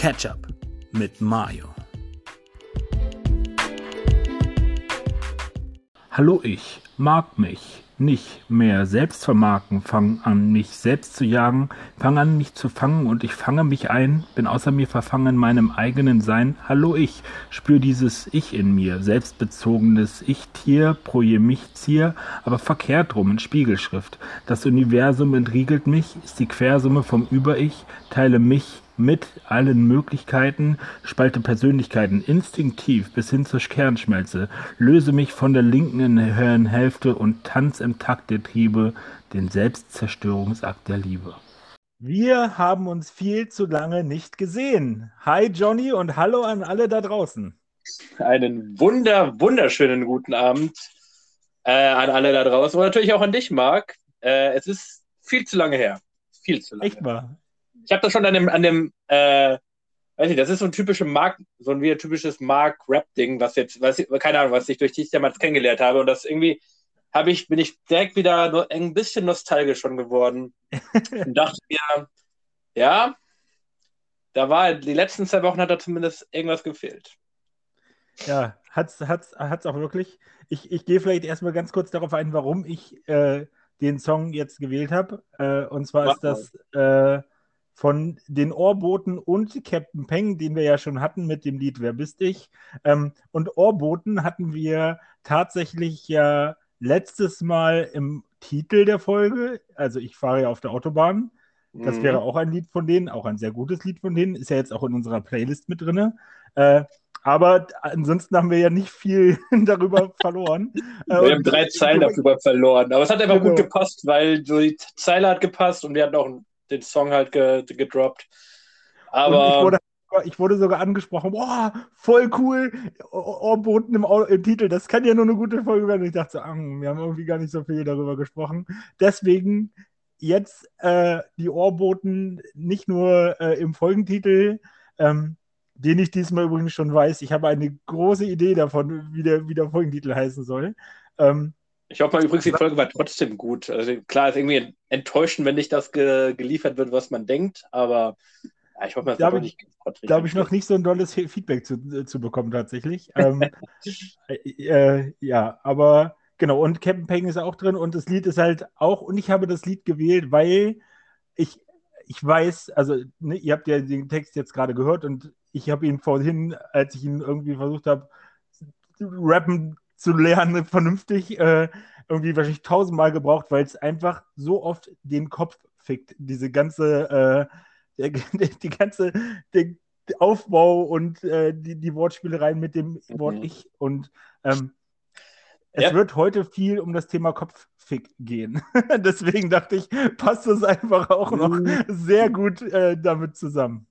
Ketchup mit Mayo. Hallo, ich mag mich nicht mehr selbst vermarkten, fang an, mich selbst zu jagen, fang an, mich zu fangen und ich fange mich ein, bin außer mir verfangen in meinem eigenen Sein. Hallo ich, spür dieses Ich in mir, selbstbezogenes Ich-Tier, proje mich Zier, aber verkehrt rum in Spiegelschrift. Das Universum entriegelt mich, ist die Quersumme vom Über-Ich, teile mich mit allen Möglichkeiten, spalte Persönlichkeiten instinktiv bis hin zur Kernschmelze, löse mich von der linken Hirnhälfte und tanz im Takt der Triebe den Selbstzerstörungsakt der Liebe. Wir haben uns viel zu lange nicht gesehen. Hi Johnny und hallo an alle da draußen. Einen wunder, wunderschönen guten Abend äh, an alle da draußen und natürlich auch an dich, Marc. Äh, es ist viel zu lange her. Viel zu lange. Echt mal. Ich habe das schon an dem, an dem äh, weiß nicht, das ist so ein typisches Mark, so ein wie ein typisches Mark-Rap-Ding, was jetzt, was, keine Ahnung, was ich durch dich damals kennengelernt habe. Und das irgendwie habe ich, bin ich direkt wieder ein bisschen nostalgisch schon geworden. und dachte mir, ja, da war die letzten zwei Wochen hat da zumindest irgendwas gefehlt. Ja, hat's, hat's, hat's auch wirklich. Ich, ich gehe vielleicht erstmal ganz kurz darauf ein, warum ich äh, den Song jetzt gewählt habe. Äh, und zwar Mach ist das äh, von den Ohrboten und Captain Peng, den wir ja schon hatten mit dem Lied Wer bist ich? Ähm, und Ohrboten hatten wir tatsächlich ja letztes Mal im Titel der Folge. Also ich fahre ja auf der Autobahn. Das mhm. wäre auch ein Lied von denen, auch ein sehr gutes Lied von denen. Ist ja jetzt auch in unserer Playlist mit drin. Äh, aber ansonsten haben wir ja nicht viel darüber verloren. Wir haben drei Zeilen darüber verloren. Aber es hat einfach genau. gut gepasst, weil so die Zeile hat gepasst und wir hatten auch ein den Song halt ge gedroppt. Aber. Ich wurde, sogar angesprochen, boah, voll cool, Ohrboten im, im, Titel, das kann ja nur eine gute Folge werden. Und ich dachte so, wir haben irgendwie gar nicht so viel darüber gesprochen. Deswegen jetzt äh, die Ohrboten nicht nur äh, im Folgentitel, ähm, den ich diesmal übrigens schon weiß. Ich habe eine große Idee davon, wie der, wie der Folgentitel heißen soll. Ähm, ich hoffe mal übrigens, die Folge war trotzdem gut. Also klar, ist irgendwie enttäuschend, wenn nicht das ge geliefert wird, was man denkt, aber ja, ich hoffe mal, es wird nicht Glaube ich noch nicht so ein dolles Feedback zu, zu bekommen, tatsächlich. ähm, äh, äh, ja, aber genau, und Captain Peng ist auch drin und das Lied ist halt auch, und ich habe das Lied gewählt, weil ich, ich weiß, also ne, ihr habt ja den Text jetzt gerade gehört und ich habe ihn vorhin, als ich ihn irgendwie versucht habe, rappen zu lernen, vernünftig, äh, irgendwie wahrscheinlich tausendmal gebraucht, weil es einfach so oft den Kopf fickt. Diese ganze, äh, die ganze, der, Aufbau und äh, die, die Wortspielereien mit dem Wort mhm. Ich. Und ähm, es ja. wird heute viel um das Thema Kopffick gehen. Deswegen dachte ich, passt das einfach auch noch mhm. sehr gut äh, damit zusammen.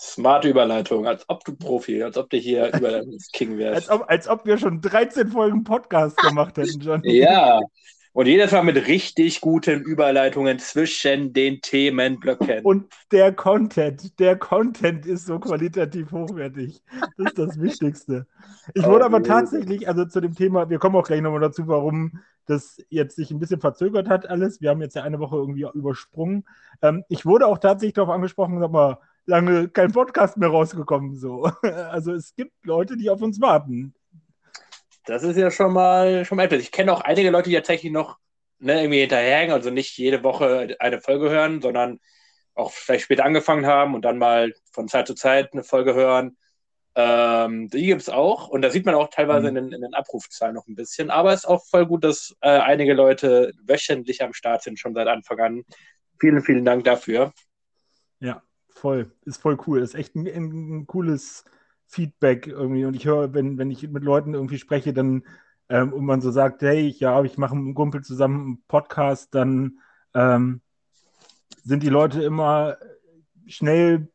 Smarte Überleitung, als ob du Profi, als ob du hier über King wärst. Als ob, als ob wir schon 13 Folgen Podcast gemacht hätten, John. ja, und jedes Mal mit richtig guten Überleitungen zwischen den Themenblöcken. Und der Content, der Content ist so qualitativ hochwertig. Das ist das Wichtigste. Ich wurde oh, aber tatsächlich, also zu dem Thema, wir kommen auch gleich nochmal dazu, warum das jetzt sich ein bisschen verzögert hat alles. Wir haben jetzt ja eine Woche irgendwie übersprungen. Ähm, ich wurde auch tatsächlich darauf angesprochen, sag mal, lange kein Podcast mehr rausgekommen. So. Also es gibt Leute, die auf uns warten. Das ist ja schon mal, schon mal etwas. Ich kenne auch einige Leute, die tatsächlich noch ne, irgendwie hinterherhängen, also nicht jede Woche eine Folge hören, sondern auch vielleicht später angefangen haben und dann mal von Zeit zu Zeit eine Folge hören. Ähm, die gibt es auch und da sieht man auch teilweise mhm. in, den, in, den, Abrufzahlen noch ein bisschen. Aber es ist auch voll gut, dass äh, einige Leute wöchentlich am Start sind, schon seit Anfang an. Vielen, vielen Dank dafür. Ja, voll. Ist voll cool. Ist echt ein, ein cooles Feedback irgendwie. Und ich höre, wenn, wenn ich mit Leuten irgendwie spreche, dann ähm, und man so sagt, hey, ich, ja, ich mache mit einem Kumpel zusammen einen Podcast, dann ähm, sind die Leute immer schnell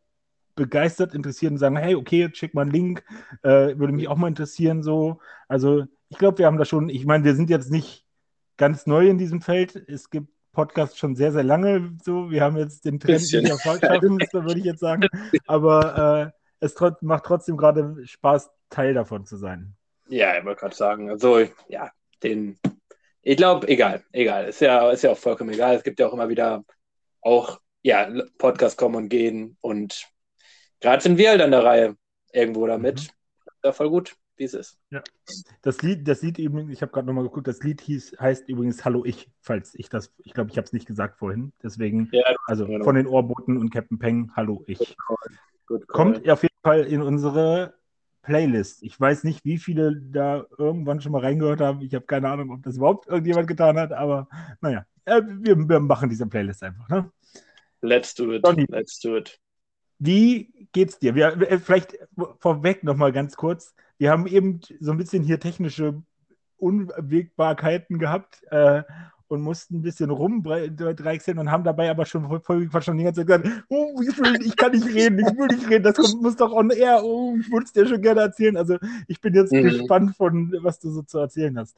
begeistert, interessiert und sagen, hey, okay, schick mal einen Link, äh, würde mich auch mal interessieren, so. Also ich glaube, wir haben da schon, ich meine, wir sind jetzt nicht ganz neu in diesem Feld. Es gibt Podcast schon sehr, sehr lange so. Wir haben jetzt den Trend nicht Erfolg schaffen müssen, würde ich jetzt sagen. Aber äh, es trot macht trotzdem gerade Spaß, Teil davon zu sein. Ja, ich wollte gerade sagen, also ja, den, ich glaube, egal, egal. Ist ja, ist ja auch vollkommen egal. Es gibt ja auch immer wieder auch, ja, Podcasts kommen und gehen und gerade sind wir halt an der Reihe irgendwo damit. Mhm. Ja, voll gut, wie es ist. Ja. Das Lied, das Lied eben, ich habe gerade nochmal geguckt, das Lied hieß, heißt übrigens Hallo Ich, falls ich das, ich glaube, ich habe es nicht gesagt vorhin. Deswegen, ja, also genau. von den Ohrboten und Captain Peng, Hallo Ich. Good call. Good call. Kommt auf jeden Fall in unsere Playlist. Ich weiß nicht, wie viele da irgendwann schon mal reingehört haben. Ich habe keine Ahnung, ob das überhaupt irgendjemand getan hat, aber naja, äh, wir, wir machen diese Playlist einfach. Ne? Let's do it. Donny, Let's do it. Wie geht's dir? Wir, äh, vielleicht vorweg nochmal ganz kurz. Wir haben eben so ein bisschen hier technische Unwägbarkeiten gehabt. Äh, und mussten ein bisschen rumdreichseln und haben dabei aber schon voll verstanden die ganze Zeit gesagt, oh, ich, will, ich kann nicht reden, ich will nicht reden, das kommt, muss doch on air, oh, ich würde es dir schon gerne erzählen. Also ich bin jetzt mhm. gespannt von, was du so zu erzählen hast.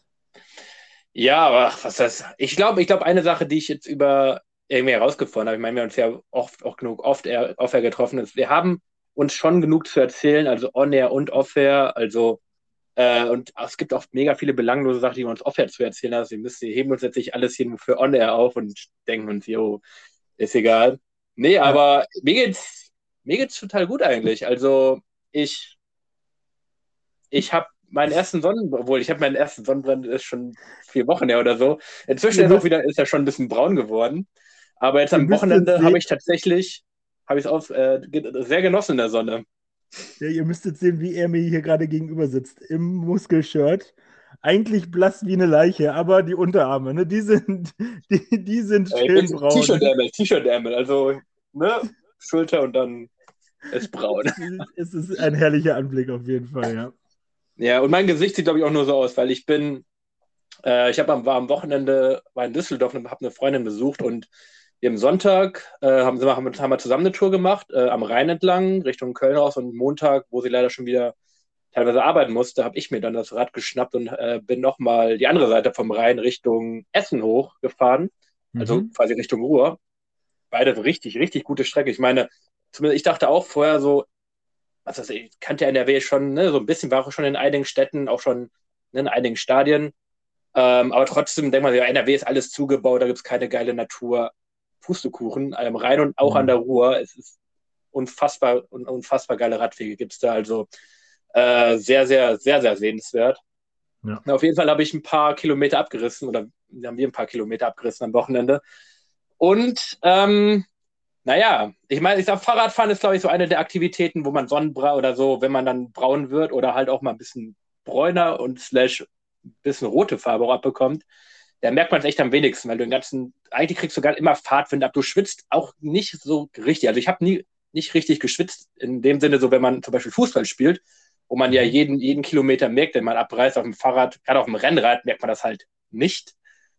Ja, aber was das? Ich glaube, ich glaube, eine Sache, die ich jetzt über irgendwie herausgefunden habe, ich meine, wir haben uns ja oft auch genug oft off-air getroffen, ist, wir haben uns schon genug zu erzählen, also on-air und off-air, also äh, und es gibt auch mega viele belanglose Sachen, die wir uns off-air zu erzählen haben. Wir müssen, heben uns jetzt nicht alles hier nur für on-air auf und denken uns, jo, ist egal. Nee, ja. aber mir geht's, mir geht's total gut eigentlich. Also ich, ich habe meinen ersten Sonnenbrand, obwohl ich habe meinen ersten Sonnenbrand ist schon vier Wochen her oder so. Inzwischen ist, auch wieder, ist er schon ein bisschen braun geworden. Aber jetzt am Wochenende habe ich tatsächlich, habe ich es auch äh, sehr genossen in der Sonne. Ja, ihr müsstet sehen, wie er mir hier gerade gegenüber sitzt. Im Muskelshirt. Eigentlich blass wie eine Leiche, aber die Unterarme, ne, die sind, die, die sind ja, schön braun. T-Shirt-Ärmel, T-Shirt-Ärmel, also ne, Schulter und dann ist braun. es ist ein herrlicher Anblick auf jeden Fall, ja. Ja, und mein Gesicht sieht, glaube ich, auch nur so aus, weil ich bin, äh, ich habe am, war am Wochenende war in Düsseldorf und habe eine Freundin besucht und wir haben Sonntag äh, haben, haben, haben wir zusammen eine Tour gemacht, äh, am Rhein entlang, Richtung Köln raus. Und Montag, wo sie leider schon wieder teilweise arbeiten musste, habe ich mir dann das Rad geschnappt und äh, bin nochmal die andere Seite vom Rhein Richtung Essen hochgefahren. Also mhm. quasi Richtung Ruhr. Beide richtig, richtig gute Strecke. Ich meine, zumindest ich dachte auch vorher so, das, ich kannte NRW schon, ne, so ein bisschen, war auch schon in einigen Städten, auch schon ne, in einigen Stadien. Ähm, aber trotzdem denkt man, ja, NRW ist alles zugebaut, da gibt es keine geile Natur. Pustekuchen am Rhein und auch mhm. an der Ruhr. Es ist unfassbar, unfassbar geile Radwege gibt es da. Also äh, sehr, sehr, sehr, sehr sehenswert. Ja. Auf jeden Fall habe ich ein paar Kilometer abgerissen oder haben wir ein paar Kilometer abgerissen am Wochenende. Und ähm, naja, ich meine, ich sag, Fahrradfahren ist, glaube ich, so eine der Aktivitäten, wo man Sonnenbrau oder so, wenn man dann braun wird oder halt auch mal ein bisschen bräuner und slash ein bisschen rote Farbe auch abbekommt, da merkt man es echt am wenigsten, weil du den ganzen, eigentlich kriegst du gar immer Fahrtwind ab. Du schwitzt auch nicht so richtig. Also ich habe nie nicht richtig geschwitzt, in dem Sinne, so wenn man zum Beispiel Fußball spielt, wo man ja mhm. jeden, jeden Kilometer merkt, wenn man abreißt auf dem Fahrrad, gerade auf dem Rennrad merkt man das halt nicht.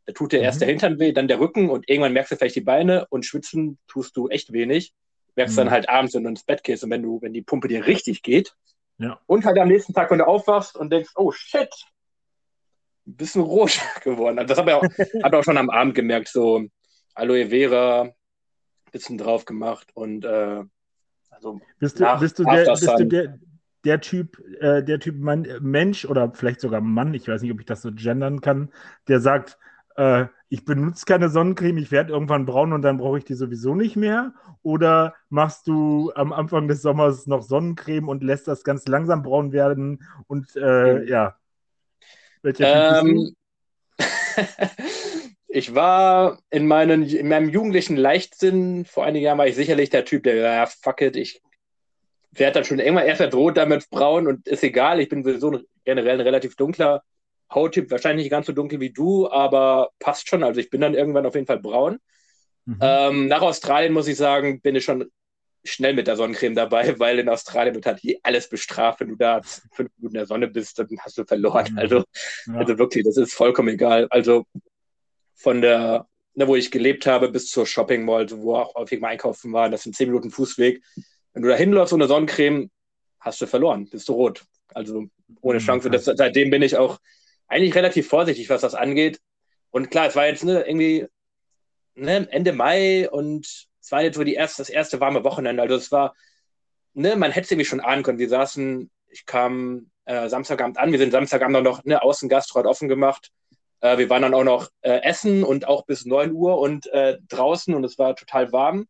Da tut dir mhm. erst der Hintern weh, dann der Rücken und irgendwann merkst du vielleicht die Beine und schwitzen tust du echt wenig. Merkst mhm. dann halt abends, wenn du ins Bett gehst und wenn du, wenn die Pumpe dir richtig geht. Ja. Und halt am nächsten Tag, wenn du aufwachst und denkst, oh shit, ein bisschen rot geworden. Also das habe ich auch, hab auch schon am Abend gemerkt, so Aloe Vera, ein bisschen drauf gemacht und äh, also bist du, nach, bist du, der, bist du der, der Typ, äh, der Typ Mann, Mensch oder vielleicht sogar Mann, ich weiß nicht, ob ich das so gendern kann, der sagt, äh, ich benutze keine Sonnencreme, ich werde irgendwann braun und dann brauche ich die sowieso nicht mehr? Oder machst du am Anfang des Sommers noch Sonnencreme und lässt das ganz langsam braun werden und äh, mhm. ja, ähm, ich war in, meinen, in meinem jugendlichen Leichtsinn, vor einigen Jahren war ich sicherlich der Typ, der, ja, fuck it, ich werde dann schon irgendwann erst verdroht damit braun und ist egal, ich bin sowieso generell ein relativ dunkler Hauttyp, wahrscheinlich nicht ganz so dunkel wie du, aber passt schon. Also ich bin dann irgendwann auf jeden Fall braun. Mhm. Ähm, nach Australien muss ich sagen, bin ich schon schnell mit der Sonnencreme dabei, weil in Australien wird halt alles bestraft. Wenn du da fünf Minuten in der Sonne bist, dann hast du verloren. Mhm. Also, ja. also wirklich, das ist vollkommen egal. Also von der, ne, wo ich gelebt habe, bis zur Shopping Mall, wo auch häufig mal einkaufen war, das sind zehn Minuten Fußweg. Wenn du da hinläufst ohne Sonnencreme, hast du verloren, bist du rot. Also ohne mhm, Chance. Das, seitdem bin ich auch eigentlich relativ vorsichtig, was das angeht. Und klar, es war jetzt ne, irgendwie ne, Ende Mai und es war jetzt so die erste, das erste warme Wochenende. Also es war, ne, man hätte es irgendwie schon ahnen können. Wir saßen, ich kam äh, Samstagabend an, wir sind Samstagabend auch noch ne, Außengastro hat offen gemacht. Äh, wir waren dann auch noch äh, essen und auch bis 9 Uhr und äh, draußen und es war total warm.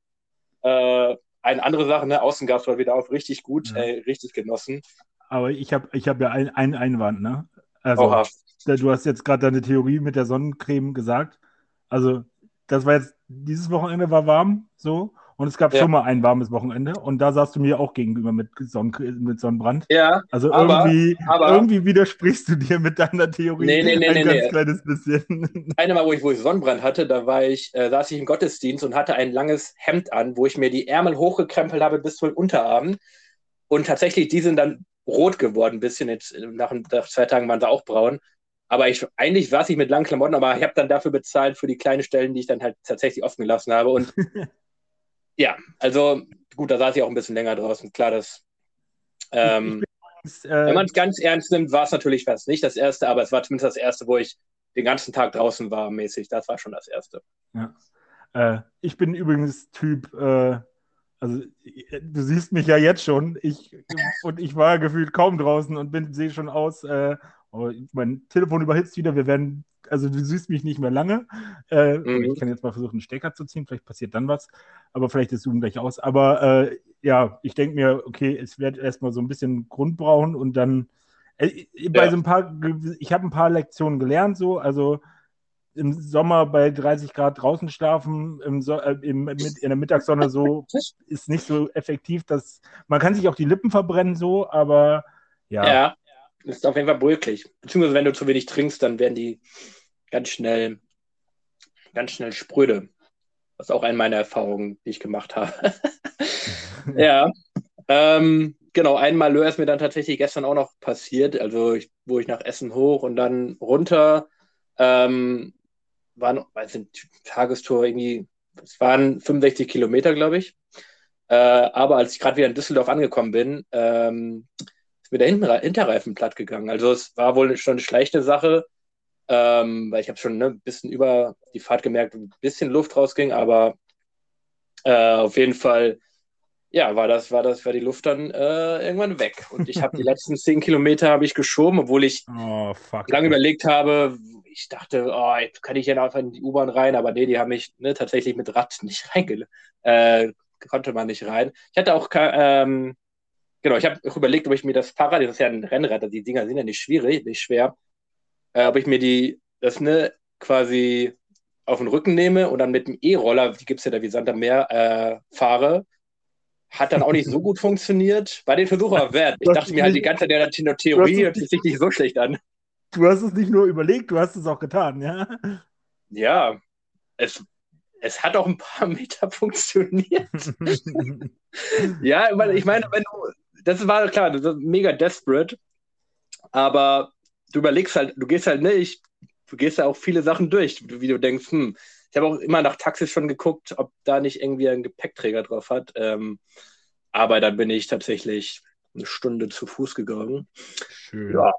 Äh, eine andere Sache, ne? Außengas war wieder auf, richtig gut, ja. ey, richtig genossen. Aber ich habe ich hab ja einen ein Einwand, ne? Also, Oha. du hast jetzt gerade deine Theorie mit der Sonnencreme gesagt. Also, das war jetzt, dieses Wochenende war warm, so. Und es gab ja. schon mal ein warmes Wochenende und da saßt du mir auch gegenüber mit, Sonnen mit Sonnenbrand. Ja. Also aber, irgendwie, aber, irgendwie widersprichst du dir mit deiner Theorie nee, nee, nee, ein nee, ganz nee. kleines bisschen. Einmal, wo ich, wo ich Sonnenbrand hatte, da war ich, äh, saß ich im Gottesdienst und hatte ein langes Hemd an, wo ich mir die Ärmel hochgekrempelt habe bis zu den Unterarmen. Und tatsächlich, die sind dann rot geworden, ein bisschen. Jetzt, nach, nach zwei Tagen waren sie auch braun. Aber ich, eigentlich saß ich mit langen Klamotten, aber ich habe dann dafür bezahlt für die kleinen Stellen, die ich dann halt tatsächlich offen gelassen habe. Und ja, also gut, da saß ich auch ein bisschen länger draußen. Klar, dass ähm, übrigens, äh, wenn man es ganz ernst nimmt, war es natürlich fast nicht das erste, aber es war zumindest das erste, wo ich den ganzen Tag draußen war, mäßig. Das war schon das erste. Ja. Äh, ich bin übrigens Typ, äh, also du siehst mich ja jetzt schon, ich und ich war gefühlt kaum draußen und bin sehe schon aus, äh, oh, mein Telefon überhitzt wieder, wir werden also du siehst mich nicht mehr lange. Äh, mhm. Ich kann jetzt mal versuchen, einen Stecker zu ziehen, vielleicht passiert dann was, aber vielleicht ist Zoom gleich aus. Aber äh, ja, ich denke mir, okay, es wird erstmal so ein bisschen Grund brauchen und dann äh, bei ja. so ein paar, ich habe ein paar Lektionen gelernt, so, also im Sommer bei 30 Grad draußen schlafen, im so äh, im, mit, in der Mittagssonne so ist nicht so effektiv, dass man kann sich auch die Lippen verbrennen so, aber ja. Ja, ist auf jeden Fall möglich. Beziehungsweise wenn du zu wenig trinkst, dann werden die ganz schnell, ganz schnell spröde. Was auch eine meiner Erfahrungen, die ich gemacht habe. ja. Ähm, genau, ein Malheur ist mir dann tatsächlich gestern auch noch passiert. Also, ich, wo ich nach Essen hoch und dann runter, ähm, waren, weiß nicht, Tagestour irgendwie, es waren 65 Kilometer, glaube ich. Äh, aber als ich gerade wieder in Düsseldorf angekommen bin, ähm, ist mir der Hinterreifen platt gegangen. Also es war wohl schon eine schlechte Sache ähm, weil ich habe schon ne, ein bisschen über die Fahrt gemerkt, ein bisschen Luft rausging, aber äh, auf jeden Fall, ja, war das, war das, war die Luft dann äh, irgendwann weg. Und ich habe die letzten zehn Kilometer habe ich geschoben, obwohl ich oh, lange überlegt habe, ich dachte, oh, jetzt kann ich ja einfach in die U-Bahn rein, aber nee, die haben mich ne, tatsächlich mit Rad nicht reingelassen. Äh, konnte man nicht rein. Ich hatte auch, ähm, genau, ich habe überlegt, ob ich mir das Fahrrad, das ist ja ein Rennrad, die Dinger sind ja nicht schwierig, nicht schwer, äh, ob ich mir die, das ne, quasi auf den Rücken nehme und dann mit dem E-Roller, die gibt es ja da wie Sand am Meer, äh, fahre. Hat dann auch nicht so gut funktioniert. Bei den Versuchen aber wert. Ich dachte mir halt die ganze Zeit, der Theorie hört sich nicht so schlecht an. Du hast es nicht nur überlegt, du hast es auch getan, ja? Ja, es, es hat auch ein paar Meter funktioniert. ja, ich meine, wenn du, das war klar, das ist mega desperate, aber du überlegst halt, du gehst halt nicht, du gehst ja auch viele Sachen durch, wie du denkst, hm, ich habe auch immer nach Taxis schon geguckt, ob da nicht irgendwie ein Gepäckträger drauf hat. Ähm, aber dann bin ich tatsächlich eine Stunde zu Fuß gegangen. Schön. Ja,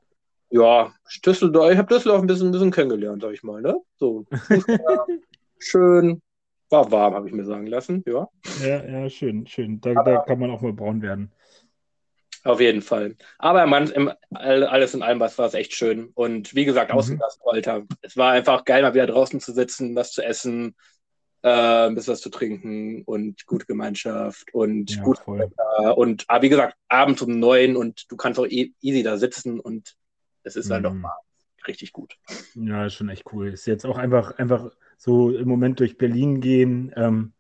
ja Düsseldorf, ich habe Düsseldorf ein bisschen, ein bisschen kennengelernt, sag ich mal. Ne? So, schön, war warm, habe ich mir sagen lassen. Ja, ja, ja schön, schön. Da, da kann man auch mal braun werden. Auf jeden Fall. Aber man, im, alles in allem was war es echt schön. Und wie gesagt, mhm. Außengastro, Alter. Es war einfach geil, mal wieder draußen zu sitzen, was zu essen, äh, ein bisschen was zu trinken und gute Gemeinschaft und ja, gut. Und aber wie gesagt, abends um neun und du kannst auch e easy da sitzen und es ist halt mhm. doch mal richtig gut. Ja, ist schon echt cool. Ist jetzt auch einfach, einfach so im Moment durch Berlin gehen. Ähm,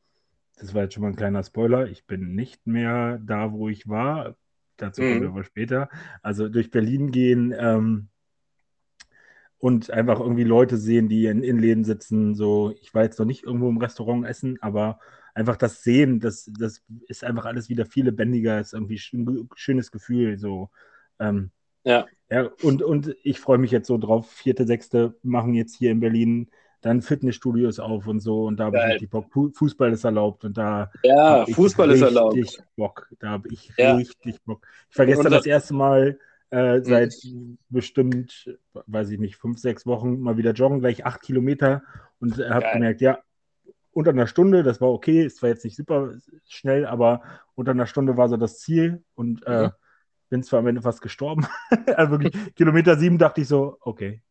das war jetzt schon mal ein kleiner Spoiler. Ich bin nicht mehr da, wo ich war dazu kommen wir mhm. aber später. Also durch Berlin gehen ähm, und einfach irgendwie Leute sehen, die in Innenläden sitzen. So, ich war jetzt noch nicht irgendwo im Restaurant essen, aber einfach das Sehen, das, das ist einfach alles wieder viel lebendiger, ist irgendwie ein schönes Gefühl. So. Ähm, ja. ja. Und, und ich freue mich jetzt so drauf. Vierte, sechste machen jetzt hier in Berlin dann Fitnessstudios auf und so und da habe ich richtig Bock. Fußball ist erlaubt und da ja, Fußball ist erlaubt. Bock. Da habe ich ja. richtig Bock. Ich war gestern das erste Mal äh, seit mhm. bestimmt, weiß ich nicht, fünf, sechs Wochen mal wieder joggen, gleich acht Kilometer und habe gemerkt, ja, unter einer Stunde, das war okay, ist zwar jetzt nicht super schnell, aber unter einer Stunde war so das Ziel und äh, mhm. bin zwar am Ende fast gestorben. also wirklich, Kilometer sieben dachte ich so, okay,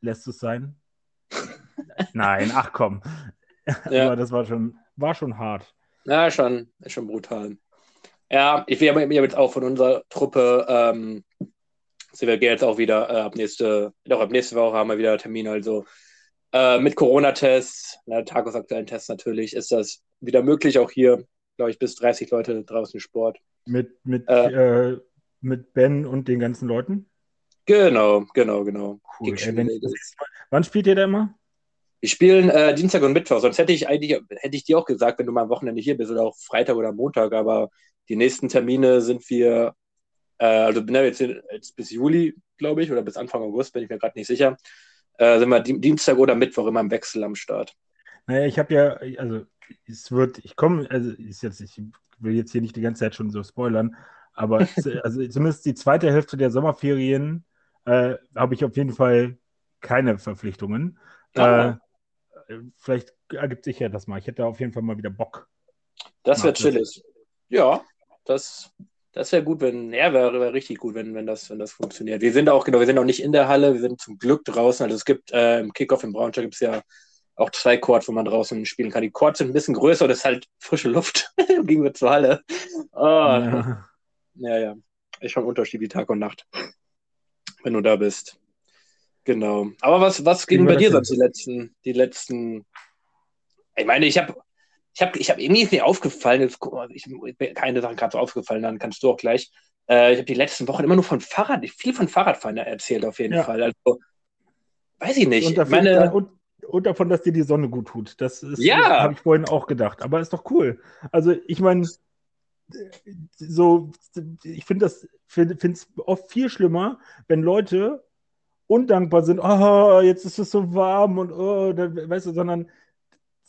lässt es sein. Nein, ach komm. Ja. Aber das war schon, war schon hart. Ja, schon, schon brutal. Ja, ich will ja jetzt auch von unserer Truppe, ähm, sie wir jetzt auch wieder äh, ab nächste, doch ab nächste Woche haben wir wieder Termin, also äh, mit Corona-Tests, ne, tagesaktuellen Tests natürlich, ist das wieder möglich, auch hier, glaube ich, bis 30 Leute draußen Sport. Mit, mit, äh, äh, mit Ben und den ganzen Leuten? Genau, genau, genau. Cool. Ey, wann spielt ihr da immer? Wir spielen äh, Dienstag und Mittwoch, sonst hätte ich eigentlich, hätte ich dir auch gesagt, wenn du mal am Wochenende hier bist oder auch Freitag oder Montag, aber die nächsten Termine sind wir, äh, also ne, jetzt, jetzt, bis Juli, glaube ich, oder bis Anfang August, bin ich mir gerade nicht sicher, äh, sind wir Dienstag oder Mittwoch immer im Wechsel am Start. Naja, ich habe ja, also es wird, ich komme, also ist jetzt, ich will jetzt hier nicht die ganze Zeit schon so spoilern, aber also zumindest die zweite Hälfte der Sommerferien äh, habe ich auf jeden Fall keine Verpflichtungen. Ah. Äh, vielleicht ergibt sich ja das mal. Ich hätte auf jeden Fall mal wieder Bock. Das wäre chillig. Ja, das, das wäre gut, wenn, ja, wäre wär richtig gut, wenn, wenn, das, wenn das funktioniert. Wir sind auch, genau, wir sind auch nicht in der Halle, wir sind zum Glück draußen. Also es gibt äh, im Kickoff in Braunschweig gibt es ja auch zwei Courts, wo man draußen spielen kann. Die Courts sind ein bisschen größer, das ist halt frische Luft im Gegensatz zur Halle. Oh, ja. ja, ja. Ist schon ein Unterschied wie Tag und Nacht, wenn du da bist. Genau. Aber was, was ging bei dir sonst die letzten, die letzten? Ich meine, ich habe ich habe ich hab irgendwie ist mir aufgefallen, jetzt, ich, keine Sachen gerade so aufgefallen, dann kannst du auch gleich. Äh, ich habe die letzten Wochen immer nur von Fahrrad, viel von Fahrradfahren erzählt auf jeden ja. Fall. Also, weiß ich nicht. Und, dafür, meine, und, und, davon, dass dir die Sonne gut tut. Das ja. habe ich vorhin auch gedacht. Aber ist doch cool. Also, ich meine, so, ich finde das, finde es oft viel schlimmer, wenn Leute undankbar sind, oh, jetzt ist es so warm und oh, weißt du, sondern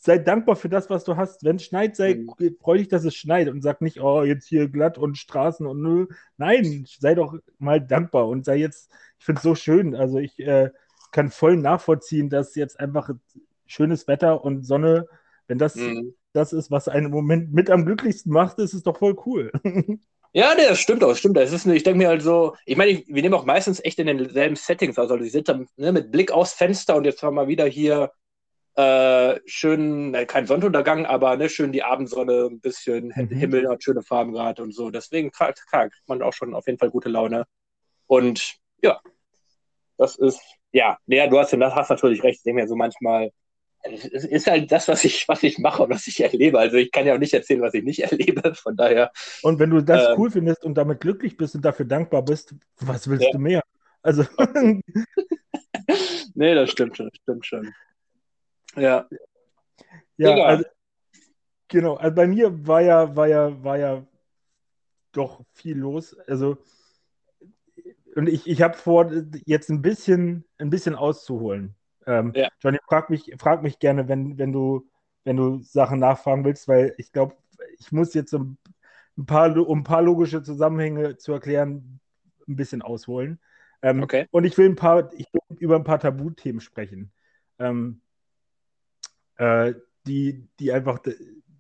sei dankbar für das, was du hast. Wenn es schneit, sei mhm. freu dich, dass es schneit und sag nicht, oh, jetzt hier glatt und Straßen und nö. Nein, sei doch mal dankbar und sei jetzt, ich finde es so schön. Also ich äh, kann voll nachvollziehen, dass jetzt einfach schönes Wetter und Sonne, wenn das mhm. das ist, was einen im Moment mit am glücklichsten macht, ist es doch voll cool. Ja, nee, das stimmt auch, das stimmt. Das ist, ich denke mir halt so, ich meine, wir nehmen auch meistens echt in denselben Settings, also ich sitze ne, mit Blick aufs Fenster und jetzt haben wir wieder hier äh, schön, äh, kein Sonnenuntergang, aber ne, schön die Abendsonne, ein bisschen mhm. Himmel hat schöne Farben gerade und so. Deswegen klar, klar, kriegt man auch schon auf jeden Fall gute Laune. Und ja, das ist, ja, ja, du hast, hast natürlich recht. Ich denke mir so manchmal, es ist halt das, was ich, was ich mache und was ich erlebe. Also ich kann ja auch nicht erzählen, was ich nicht erlebe. Von daher. Und wenn du das ähm, cool findest und damit glücklich bist und dafür dankbar bist, was willst ja. du mehr? Also. nee, das stimmt schon, das stimmt schon. Ja. Ja, also, genau. Also bei mir war ja, war ja, war ja doch viel los. Also und ich, ich habe vor, jetzt ein bisschen, ein bisschen auszuholen. Ähm, ja. Johnny, frag mich, frag mich gerne, wenn, wenn, du, wenn du Sachen nachfragen willst, weil ich glaube, ich muss jetzt ein paar, um ein paar logische Zusammenhänge zu erklären, ein bisschen ausholen. Ähm, okay. Und ich will ein paar, ich will über ein paar Tabuthemen sprechen, ähm, äh, die, die einfach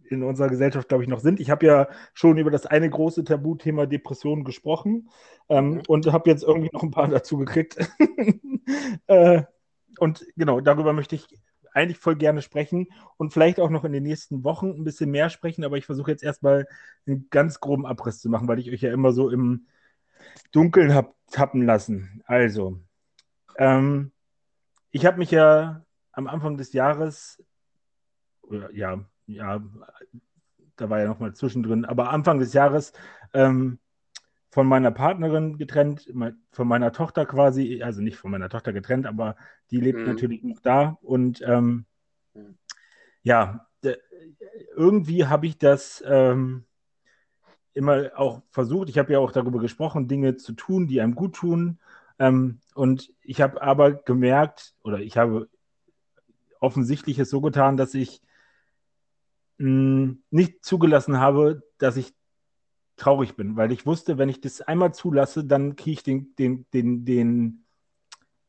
in unserer Gesellschaft, glaube ich, noch sind. Ich habe ja schon über das eine große Tabuthema Depressionen gesprochen ähm, mhm. und habe jetzt irgendwie noch ein paar dazu gekriegt. äh, und genau, darüber möchte ich eigentlich voll gerne sprechen und vielleicht auch noch in den nächsten Wochen ein bisschen mehr sprechen, aber ich versuche jetzt erstmal einen ganz groben Abriss zu machen, weil ich euch ja immer so im Dunkeln habe tappen lassen. Also, ähm, ich habe mich ja am Anfang des Jahres, ja, ja, da war ja noch mal zwischendrin, aber Anfang des Jahres ähm, von meiner Partnerin getrennt, von meiner Tochter quasi, also nicht von meiner Tochter getrennt, aber die lebt mhm. natürlich noch da. Und ähm, mhm. ja, irgendwie habe ich das ähm, immer auch versucht. Ich habe ja auch darüber gesprochen, Dinge zu tun, die einem gut tun. Ähm, und ich habe aber gemerkt, oder ich habe offensichtlich es so getan, dass ich mh, hm, nicht zugelassen habe, dass ich traurig bin, weil ich wusste, wenn ich das einmal zulasse, dann kriege ich den, den, den, den,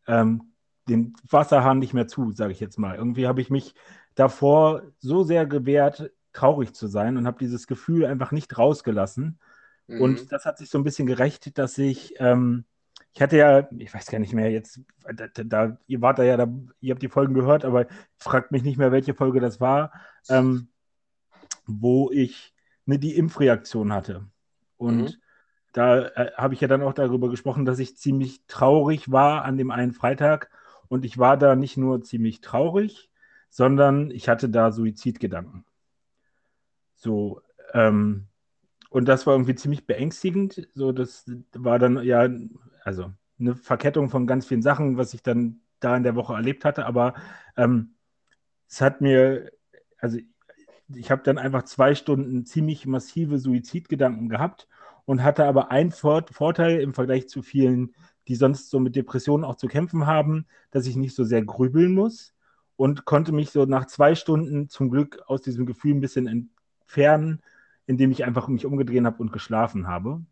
ähm, den Wasserhahn nicht mehr zu, sage ich jetzt mal. Irgendwie habe ich mich davor so sehr gewehrt, traurig zu sein und habe dieses Gefühl einfach nicht rausgelassen. Mhm. Und das hat sich so ein bisschen gerecht, dass ich, ähm, ich hatte ja, ich weiß gar nicht mehr jetzt, da, da, ihr wart da ja, da, ihr habt die Folgen gehört, aber fragt mich nicht mehr, welche Folge das war. Ähm, wo ich ne, die Impfreaktion hatte. Und mhm. da äh, habe ich ja dann auch darüber gesprochen, dass ich ziemlich traurig war an dem einen Freitag. Und ich war da nicht nur ziemlich traurig, sondern ich hatte da Suizidgedanken. So, ähm, und das war irgendwie ziemlich beängstigend. So, das war dann ja, also eine Verkettung von ganz vielen Sachen, was ich dann da in der Woche erlebt hatte. Aber ähm, es hat mir, also ich habe dann einfach zwei Stunden ziemlich massive Suizidgedanken gehabt und hatte aber einen Vor Vorteil im Vergleich zu vielen, die sonst so mit Depressionen auch zu kämpfen haben, dass ich nicht so sehr grübeln muss und konnte mich so nach zwei Stunden zum Glück aus diesem Gefühl ein bisschen entfernen, indem ich einfach mich umgedreht habe und geschlafen habe.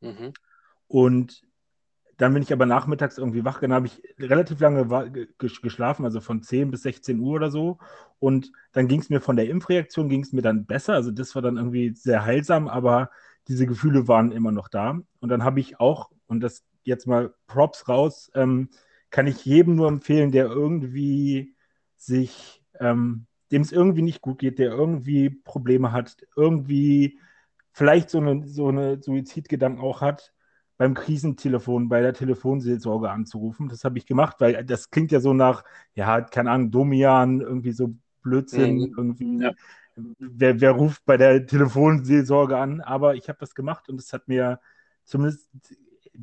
Mhm. Und dann bin ich aber nachmittags irgendwie wach, dann habe ich relativ lange geschlafen, also von 10 bis 16 Uhr oder so. Und dann ging es mir von der Impfreaktion, ging es mir dann besser. Also das war dann irgendwie sehr heilsam, aber diese Gefühle waren immer noch da. Und dann habe ich auch, und das jetzt mal Props raus, ähm, kann ich jedem nur empfehlen, der irgendwie sich, ähm, dem es irgendwie nicht gut geht, der irgendwie Probleme hat, irgendwie vielleicht so eine, so eine Suizidgedanken auch hat, beim Krisentelefon, bei der Telefonseelsorge anzurufen. Das habe ich gemacht, weil das klingt ja so nach, ja, keine Ahnung, Domian, irgendwie so Blödsinn, mhm. irgendwie. Ja. Wer, wer, ruft bei der Telefonseelsorge an? Aber ich habe das gemacht und es hat mir zumindest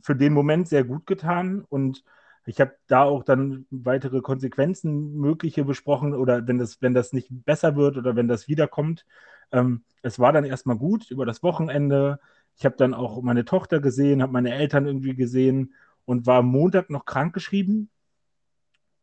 für den Moment sehr gut getan und ich habe da auch dann weitere Konsequenzen mögliche besprochen oder wenn das, wenn das nicht besser wird oder wenn das wiederkommt. Ähm, es war dann erstmal gut über das Wochenende. Ich habe dann auch meine Tochter gesehen, habe meine Eltern irgendwie gesehen und war Montag noch krankgeschrieben.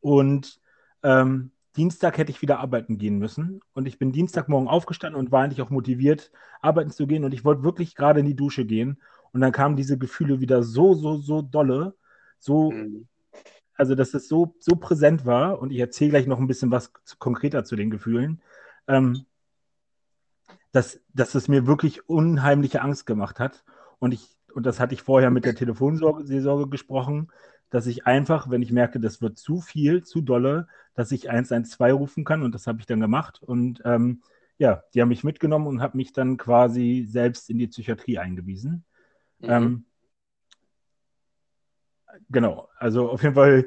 Und ähm, Dienstag hätte ich wieder arbeiten gehen müssen. Und ich bin Dienstagmorgen aufgestanden und war eigentlich auch motiviert, arbeiten zu gehen. Und ich wollte wirklich gerade in die Dusche gehen. Und dann kamen diese Gefühle wieder so, so, so dolle. So, mhm. also dass es so, so präsent war. Und ich erzähle gleich noch ein bisschen was konkreter zu den Gefühlen. Ähm, dass, dass es mir wirklich unheimliche Angst gemacht hat. Und ich, und das hatte ich vorher mit der Telefonseelsorge gesprochen, dass ich einfach, wenn ich merke, das wird zu viel, zu dolle, dass ich 112 rufen kann. Und das habe ich dann gemacht. Und ähm, ja, die haben mich mitgenommen und haben mich dann quasi selbst in die Psychiatrie eingewiesen. Mhm. Ähm, genau, also auf jeden Fall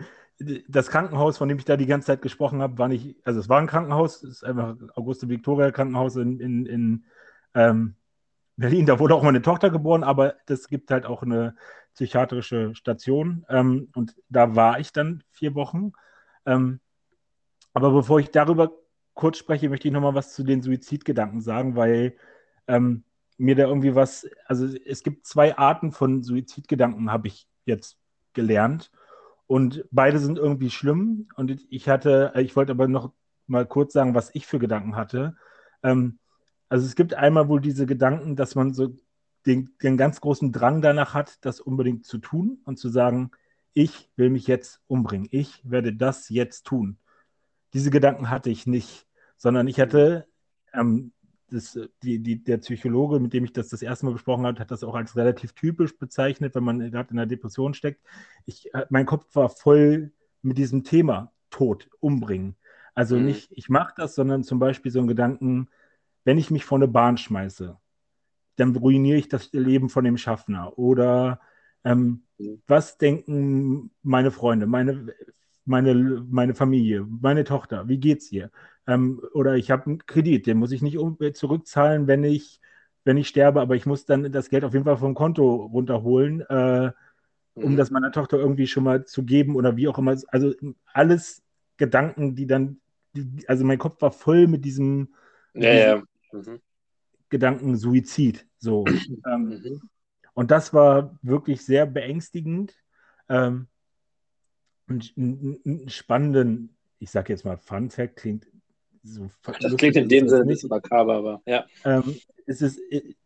das Krankenhaus, von dem ich da die ganze Zeit gesprochen habe, war nicht, also es war ein Krankenhaus, es ist einfach Auguste Victoria Krankenhaus in, in, in ähm, Berlin. Da wurde auch meine Tochter geboren, aber das gibt halt auch eine psychiatrische Station. Ähm, und da war ich dann vier Wochen. Ähm, aber bevor ich darüber kurz spreche, möchte ich nochmal was zu den Suizidgedanken sagen, weil ähm, mir da irgendwie was, also es gibt zwei Arten von Suizidgedanken, habe ich jetzt gelernt. Und beide sind irgendwie schlimm. Und ich hatte, ich wollte aber noch mal kurz sagen, was ich für Gedanken hatte. Ähm, also es gibt einmal wohl diese Gedanken, dass man so den, den ganz großen Drang danach hat, das unbedingt zu tun und zu sagen, ich will mich jetzt umbringen. Ich werde das jetzt tun. Diese Gedanken hatte ich nicht, sondern ich hatte ähm, das, die, die, der Psychologe, mit dem ich das das erste Mal besprochen habe, hat das auch als relativ typisch bezeichnet, wenn man gerade in einer Depression steckt. Ich, äh, mein Kopf war voll mit diesem Thema Tod, umbringen. Also mhm. nicht, ich mache das, sondern zum Beispiel so ein Gedanken, wenn ich mich vor eine Bahn schmeiße, dann ruiniere ich das Leben von dem Schaffner. Oder ähm, mhm. was denken meine Freunde, meine, meine, meine Familie, meine Tochter, wie geht's ihr? Ähm, oder ich habe einen Kredit, den muss ich nicht zurückzahlen, wenn ich, wenn ich sterbe, aber ich muss dann das Geld auf jeden Fall vom Konto runterholen, äh, um mhm. das meiner Tochter irgendwie schon mal zu geben oder wie auch immer. Also alles Gedanken, die dann, die, also mein Kopf war voll mit diesem, ja, ja. Mhm. Gedanken Suizid. So. ähm, mhm. Und das war wirklich sehr beängstigend. Ähm, einen spannenden, ich sage jetzt mal, Fun Fact klingt so. Das klingt in dem Sinne nicht makaber, aber ja. Ähm, es ist,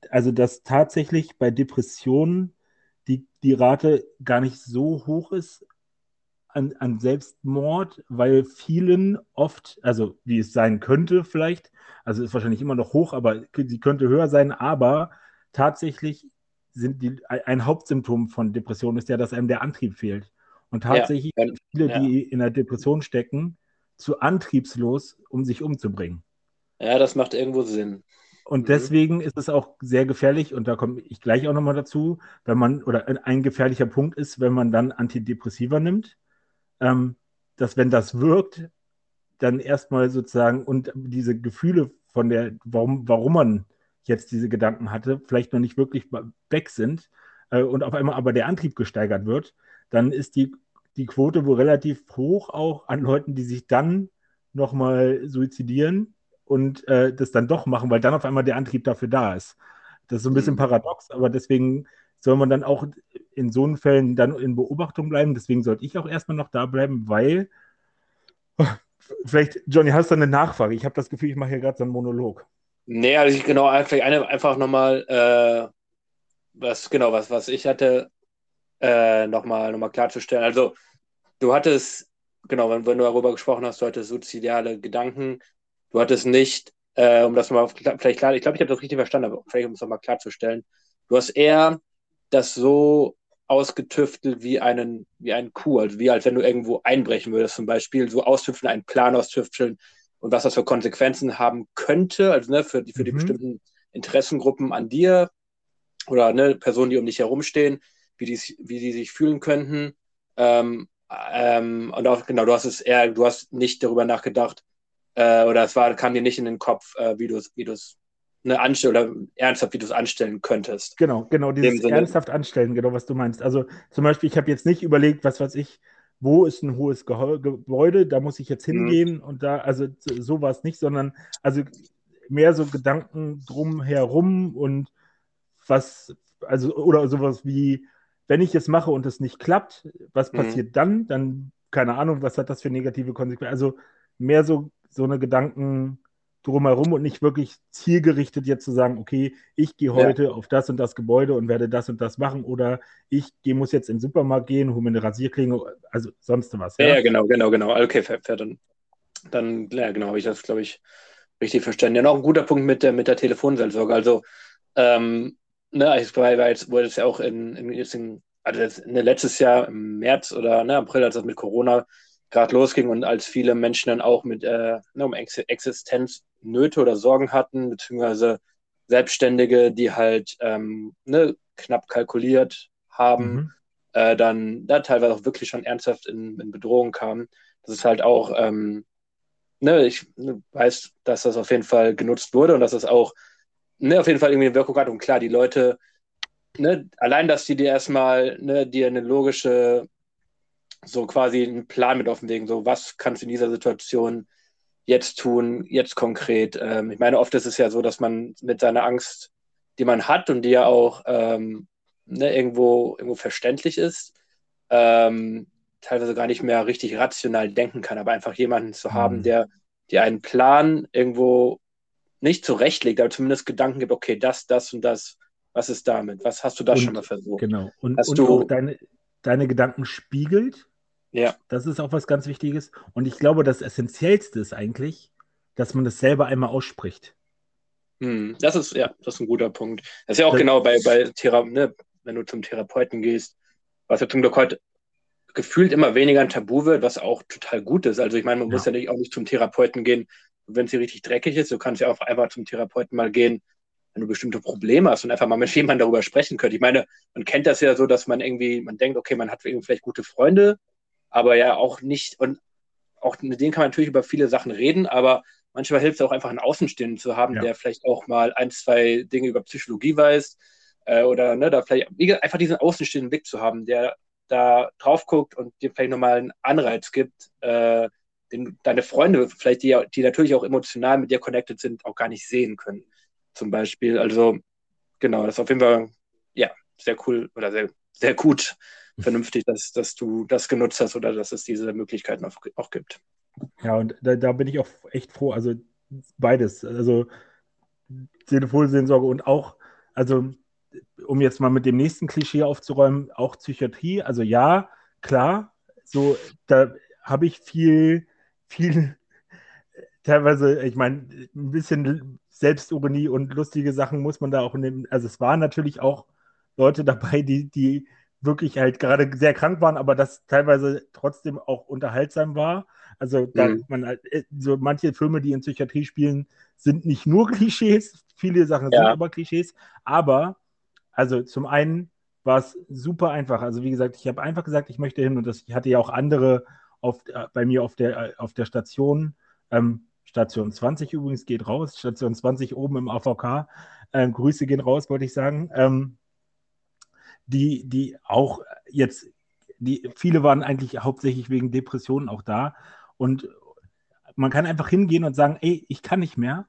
also, dass tatsächlich bei Depressionen die, die Rate gar nicht so hoch ist an, an Selbstmord, weil vielen oft, also wie es sein könnte vielleicht, also ist wahrscheinlich immer noch hoch, aber sie könnte höher sein, aber tatsächlich sind die, ein Hauptsymptom von Depressionen ist ja, dass einem der Antrieb fehlt. Und tatsächlich ja. viele, ja. die in der Depression stecken, zu antriebslos, um sich umzubringen. Ja, das macht irgendwo Sinn. Und mhm. deswegen ist es auch sehr gefährlich, und da komme ich gleich auch nochmal dazu, wenn man, oder ein gefährlicher Punkt ist, wenn man dann Antidepressiva nimmt, ähm, dass wenn das wirkt, dann erstmal sozusagen und diese Gefühle von der, warum, warum man jetzt diese Gedanken hatte, vielleicht noch nicht wirklich weg sind äh, und auf einmal aber der Antrieb gesteigert wird, dann ist die, die Quote wohl relativ hoch auch an Leuten, die sich dann nochmal suizidieren und äh, das dann doch machen, weil dann auf einmal der Antrieb dafür da ist. Das ist so ein bisschen mhm. paradox, aber deswegen soll man dann auch in so einen Fällen dann in Beobachtung bleiben. Deswegen sollte ich auch erstmal noch da bleiben, weil vielleicht, Johnny, hast du eine Nachfrage? Ich habe das Gefühl, ich mache hier gerade so einen Monolog. Nee, also ich genau, vielleicht eine, einfach nochmal, äh, was, genau, was, was ich hatte, äh, nochmal noch mal klarzustellen. Also, du hattest, genau, wenn, wenn du darüber gesprochen hast, du hattest soziale Gedanken, du hattest nicht, äh, um das mal vielleicht klar, ich glaube, ich habe das richtig verstanden, aber vielleicht um es nochmal klarzustellen, du hast eher das so ausgetüftelt wie einen, wie ein Kuh, also wie als wenn du irgendwo einbrechen würdest, zum Beispiel, so austüfteln, einen Plan austüfteln und was das für Konsequenzen haben könnte, also ne, für, die, für die mhm. bestimmten Interessengruppen an dir oder ne, Personen, die um dich herumstehen, wie die, wie die sich fühlen könnten. Ähm, ähm, und auch, genau, du hast es eher, du hast nicht darüber nachgedacht, äh, oder es war, kam dir nicht in den Kopf, äh, wie du es, wie du es eine Anstell oder ernsthaft, wie du es anstellen könntest. Genau, genau, dieses ernsthaft anstellen, genau, was du meinst. Also zum Beispiel, ich habe jetzt nicht überlegt, was weiß ich, wo ist ein hohes Ge Gebäude, da muss ich jetzt mhm. hingehen mhm. und da, also so war es nicht, sondern also mehr so Gedanken drumherum und was, also, oder sowas wie, wenn ich es mache und es nicht klappt, was mhm. passiert mhm. dann? Dann, keine Ahnung, was hat das für negative Konsequenzen? Also mehr so, so eine Gedanken, drumherum und nicht wirklich zielgerichtet jetzt zu sagen, okay, ich gehe heute ja. auf das und das Gebäude und werde das und das machen oder ich geh, muss jetzt in den Supermarkt gehen, hole mir eine Rasierklinge, also sonst was. Ja, ja genau, genau, genau. Okay, fair, fair, dann, dann, ja, genau, habe ich das, glaube ich, richtig verstanden. Ja, noch ein guter Punkt mit der, mit der Telefonseelsorge. Also, ähm, ne, ich war, jetzt, wurde es ja auch in, in, in also in letztes Jahr im März oder ne, April, als das mit Corona gerade losging und als viele Menschen dann auch mit äh, ne, um Existenznöte oder Sorgen hatten, beziehungsweise Selbstständige, die halt ähm, ne, knapp kalkuliert haben, mhm. äh, dann da teilweise auch wirklich schon ernsthaft in, in Bedrohung kamen. Das ist halt auch, ähm, ne, ich ne, weiß, dass das auf jeden Fall genutzt wurde und dass das auch ne, auf jeden Fall irgendwie eine Wirkung hat. Und klar, die Leute, ne, allein, dass die dir erstmal ne, dir eine logische so quasi einen Plan mit offenlegen, so was kannst du in dieser Situation jetzt tun, jetzt konkret. Ähm, ich meine, oft ist es ja so, dass man mit seiner Angst, die man hat und die ja auch ähm, ne, irgendwo, irgendwo verständlich ist, ähm, teilweise gar nicht mehr richtig rational denken kann, aber einfach jemanden zu haben, mhm. der dir einen Plan irgendwo nicht zurechtlegt, aber zumindest Gedanken gibt, okay, das, das und das, was ist damit? Was hast du da und, schon mal versucht? Genau. Und, und du, auch deine, deine Gedanken spiegelt ja. Das ist auch was ganz Wichtiges. Und ich glaube, das Essentiellste ist eigentlich, dass man das selber einmal ausspricht. Hm, das ist, ja, das ist ein guter Punkt. Das ist ja auch das, genau bei, bei Thera ne, wenn du zum Therapeuten gehst, was ja zum Glück heute gefühlt immer weniger ein Tabu wird, was auch total gut ist. Also ich meine, man ja. muss ja nicht, auch nicht zum Therapeuten gehen, wenn es hier richtig dreckig ist. Du kannst ja auch einfach zum Therapeuten mal gehen, wenn du bestimmte Probleme hast und einfach mal mit jemandem darüber sprechen könnt. Ich meine, man kennt das ja so, dass man irgendwie, man denkt, okay, man hat irgendwie vielleicht gute Freunde, aber ja auch nicht, und auch mit denen kann man natürlich über viele Sachen reden, aber manchmal hilft es auch einfach einen Außenstehenden zu haben, ja. der vielleicht auch mal ein, zwei Dinge über Psychologie weiß äh, oder ne, da vielleicht einfach diesen außenstehenden Blick zu haben, der da drauf guckt und dir vielleicht nochmal einen Anreiz gibt, äh, den deine Freunde, vielleicht die, die natürlich auch emotional mit dir connected sind, auch gar nicht sehen können. Zum Beispiel. Also, genau, das ist auf jeden Fall, ja, sehr cool oder sehr, sehr gut, vernünftig, dass, dass du das genutzt hast oder dass es diese Möglichkeiten auch, auch gibt. Ja, und da, da bin ich auch echt froh. Also beides. Also Telefonseelsorge und auch, also um jetzt mal mit dem nächsten Klischee aufzuräumen, auch Psychiatrie. Also ja, klar, so da habe ich viel, viel, teilweise, ich meine, ein bisschen Selbstironie und lustige Sachen muss man da auch nehmen. Also es waren natürlich auch Leute dabei, die, die wirklich halt gerade sehr krank waren, aber das teilweise trotzdem auch unterhaltsam war. Also da mhm. man halt, äh, so manche Filme, die in Psychiatrie spielen, sind nicht nur Klischees, viele Sachen Ja. sind aber Klischees, aber also zum einen war es super einfach. Also wie gesagt, ich habe einfach gesagt, ich möchte hin und das, ich hatte ja auch andere auf, äh, bei mir auf der, äh, auf der Station. Ähm, Station 20 übrigens geht raus, Station 20 oben im AVK. Ähm, Grüße gehen raus, wollte ich sagen. Ähm, die, die auch jetzt, die, viele waren eigentlich hauptsächlich wegen Depressionen auch da. Und man kann einfach hingehen und sagen, ey, ich kann nicht mehr.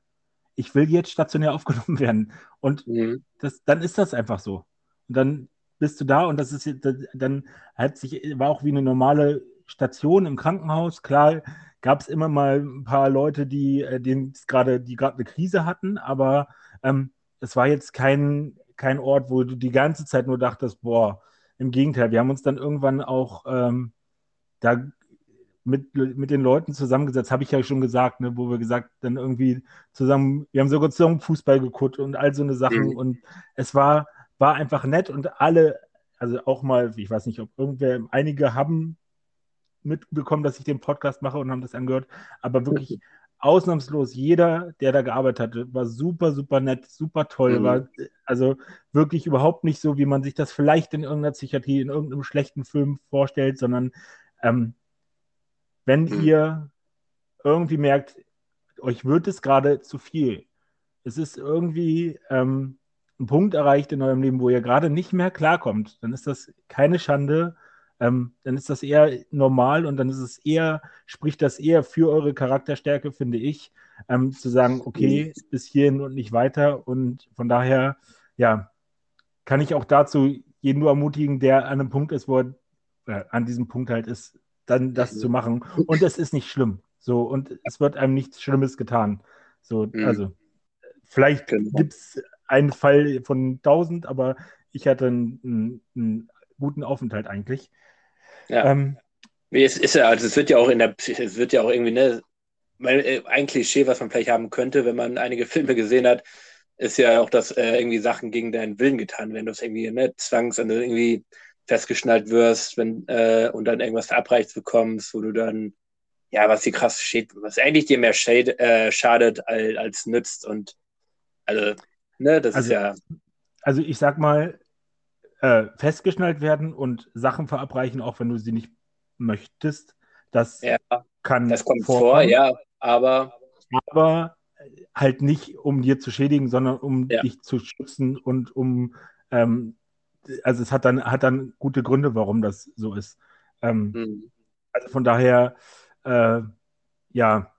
Ich will jetzt stationär aufgenommen werden. Und Mhm. das, dann ist das einfach so. Und dann bist du da und das ist dann hat sich, war auch wie eine normale Station im Krankenhaus. Klar gab es immer mal ein paar Leute, die, äh, gerade, die gerade eine Krise hatten, aber ähm, es war jetzt kein, kein Ort, wo du die ganze Zeit nur dachtest, boah, im Gegenteil, wir haben uns dann irgendwann auch ähm, da mit, mit den Leuten zusammengesetzt, habe ich ja schon gesagt, ne, wo wir gesagt, dann irgendwie zusammen, wir haben sogar zusammen Fußball geguckt und all so eine Sachen Mhm. und es war, war einfach nett und alle, also auch mal, ich weiß nicht, ob irgendwer, einige haben mitbekommen, dass ich den Podcast mache und haben das angehört, aber wirklich ausnahmslos jeder, der da gearbeitet hatte, war super, super nett, super toll, Mhm. war also wirklich überhaupt nicht so, wie man sich das vielleicht in irgendeiner Psychiatrie, in irgendeinem schlechten Film vorstellt, sondern ähm, wenn Mhm. ihr irgendwie merkt, euch wird es gerade zu viel, es ist irgendwie ähm, ein Punkt erreicht in eurem Leben, wo ihr gerade nicht mehr klarkommt, dann ist das keine Schande, ähm, dann ist das eher normal und dann ist es eher, spricht das eher für eure Charakterstärke, finde ich, ähm, zu sagen, okay, bis hierhin und nicht weiter. Und von daher, ja, kann ich auch dazu jeden nur ermutigen, der an einem Punkt ist, wo er äh, an diesem Punkt halt ist, dann das Mhm. zu machen. Und es ist nicht schlimm. So, und es wird einem nichts Schlimmes getan. So, Mhm. also, vielleicht Genau. gibt es einen Fall von tausend, aber ich hatte einen, einen guten Aufenthalt eigentlich. Ja. Ähm, Es ist ja, also es wird ja auch in der, es wird ja auch irgendwie, ne, äh, ein Klischee, was man vielleicht haben könnte, wenn man einige Filme gesehen hat, ist ja auch, dass äh, irgendwie Sachen gegen deinen Willen getan werden, dass irgendwie, ne, zwangs, also irgendwie festgeschnallt wirst, wenn, äh, und dann irgendwas verabreicht bekommst, wo du dann, ja, was dir krass steht, was eigentlich dir mehr shade, äh, schadet als, als nützt und, also, ne, das Also- ist ja, also ich sag mal, äh, festgeschnallt werden und Sachen verabreichen, auch wenn du sie nicht möchtest, das ja, kann das kommt vor, ja, aber, aber halt nicht, um dir zu schädigen, sondern um Ja. dich zu schützen und um, ähm, also es hat dann, hat dann gute Gründe, warum das so ist. Ähm, hm, also von daher, äh, ja,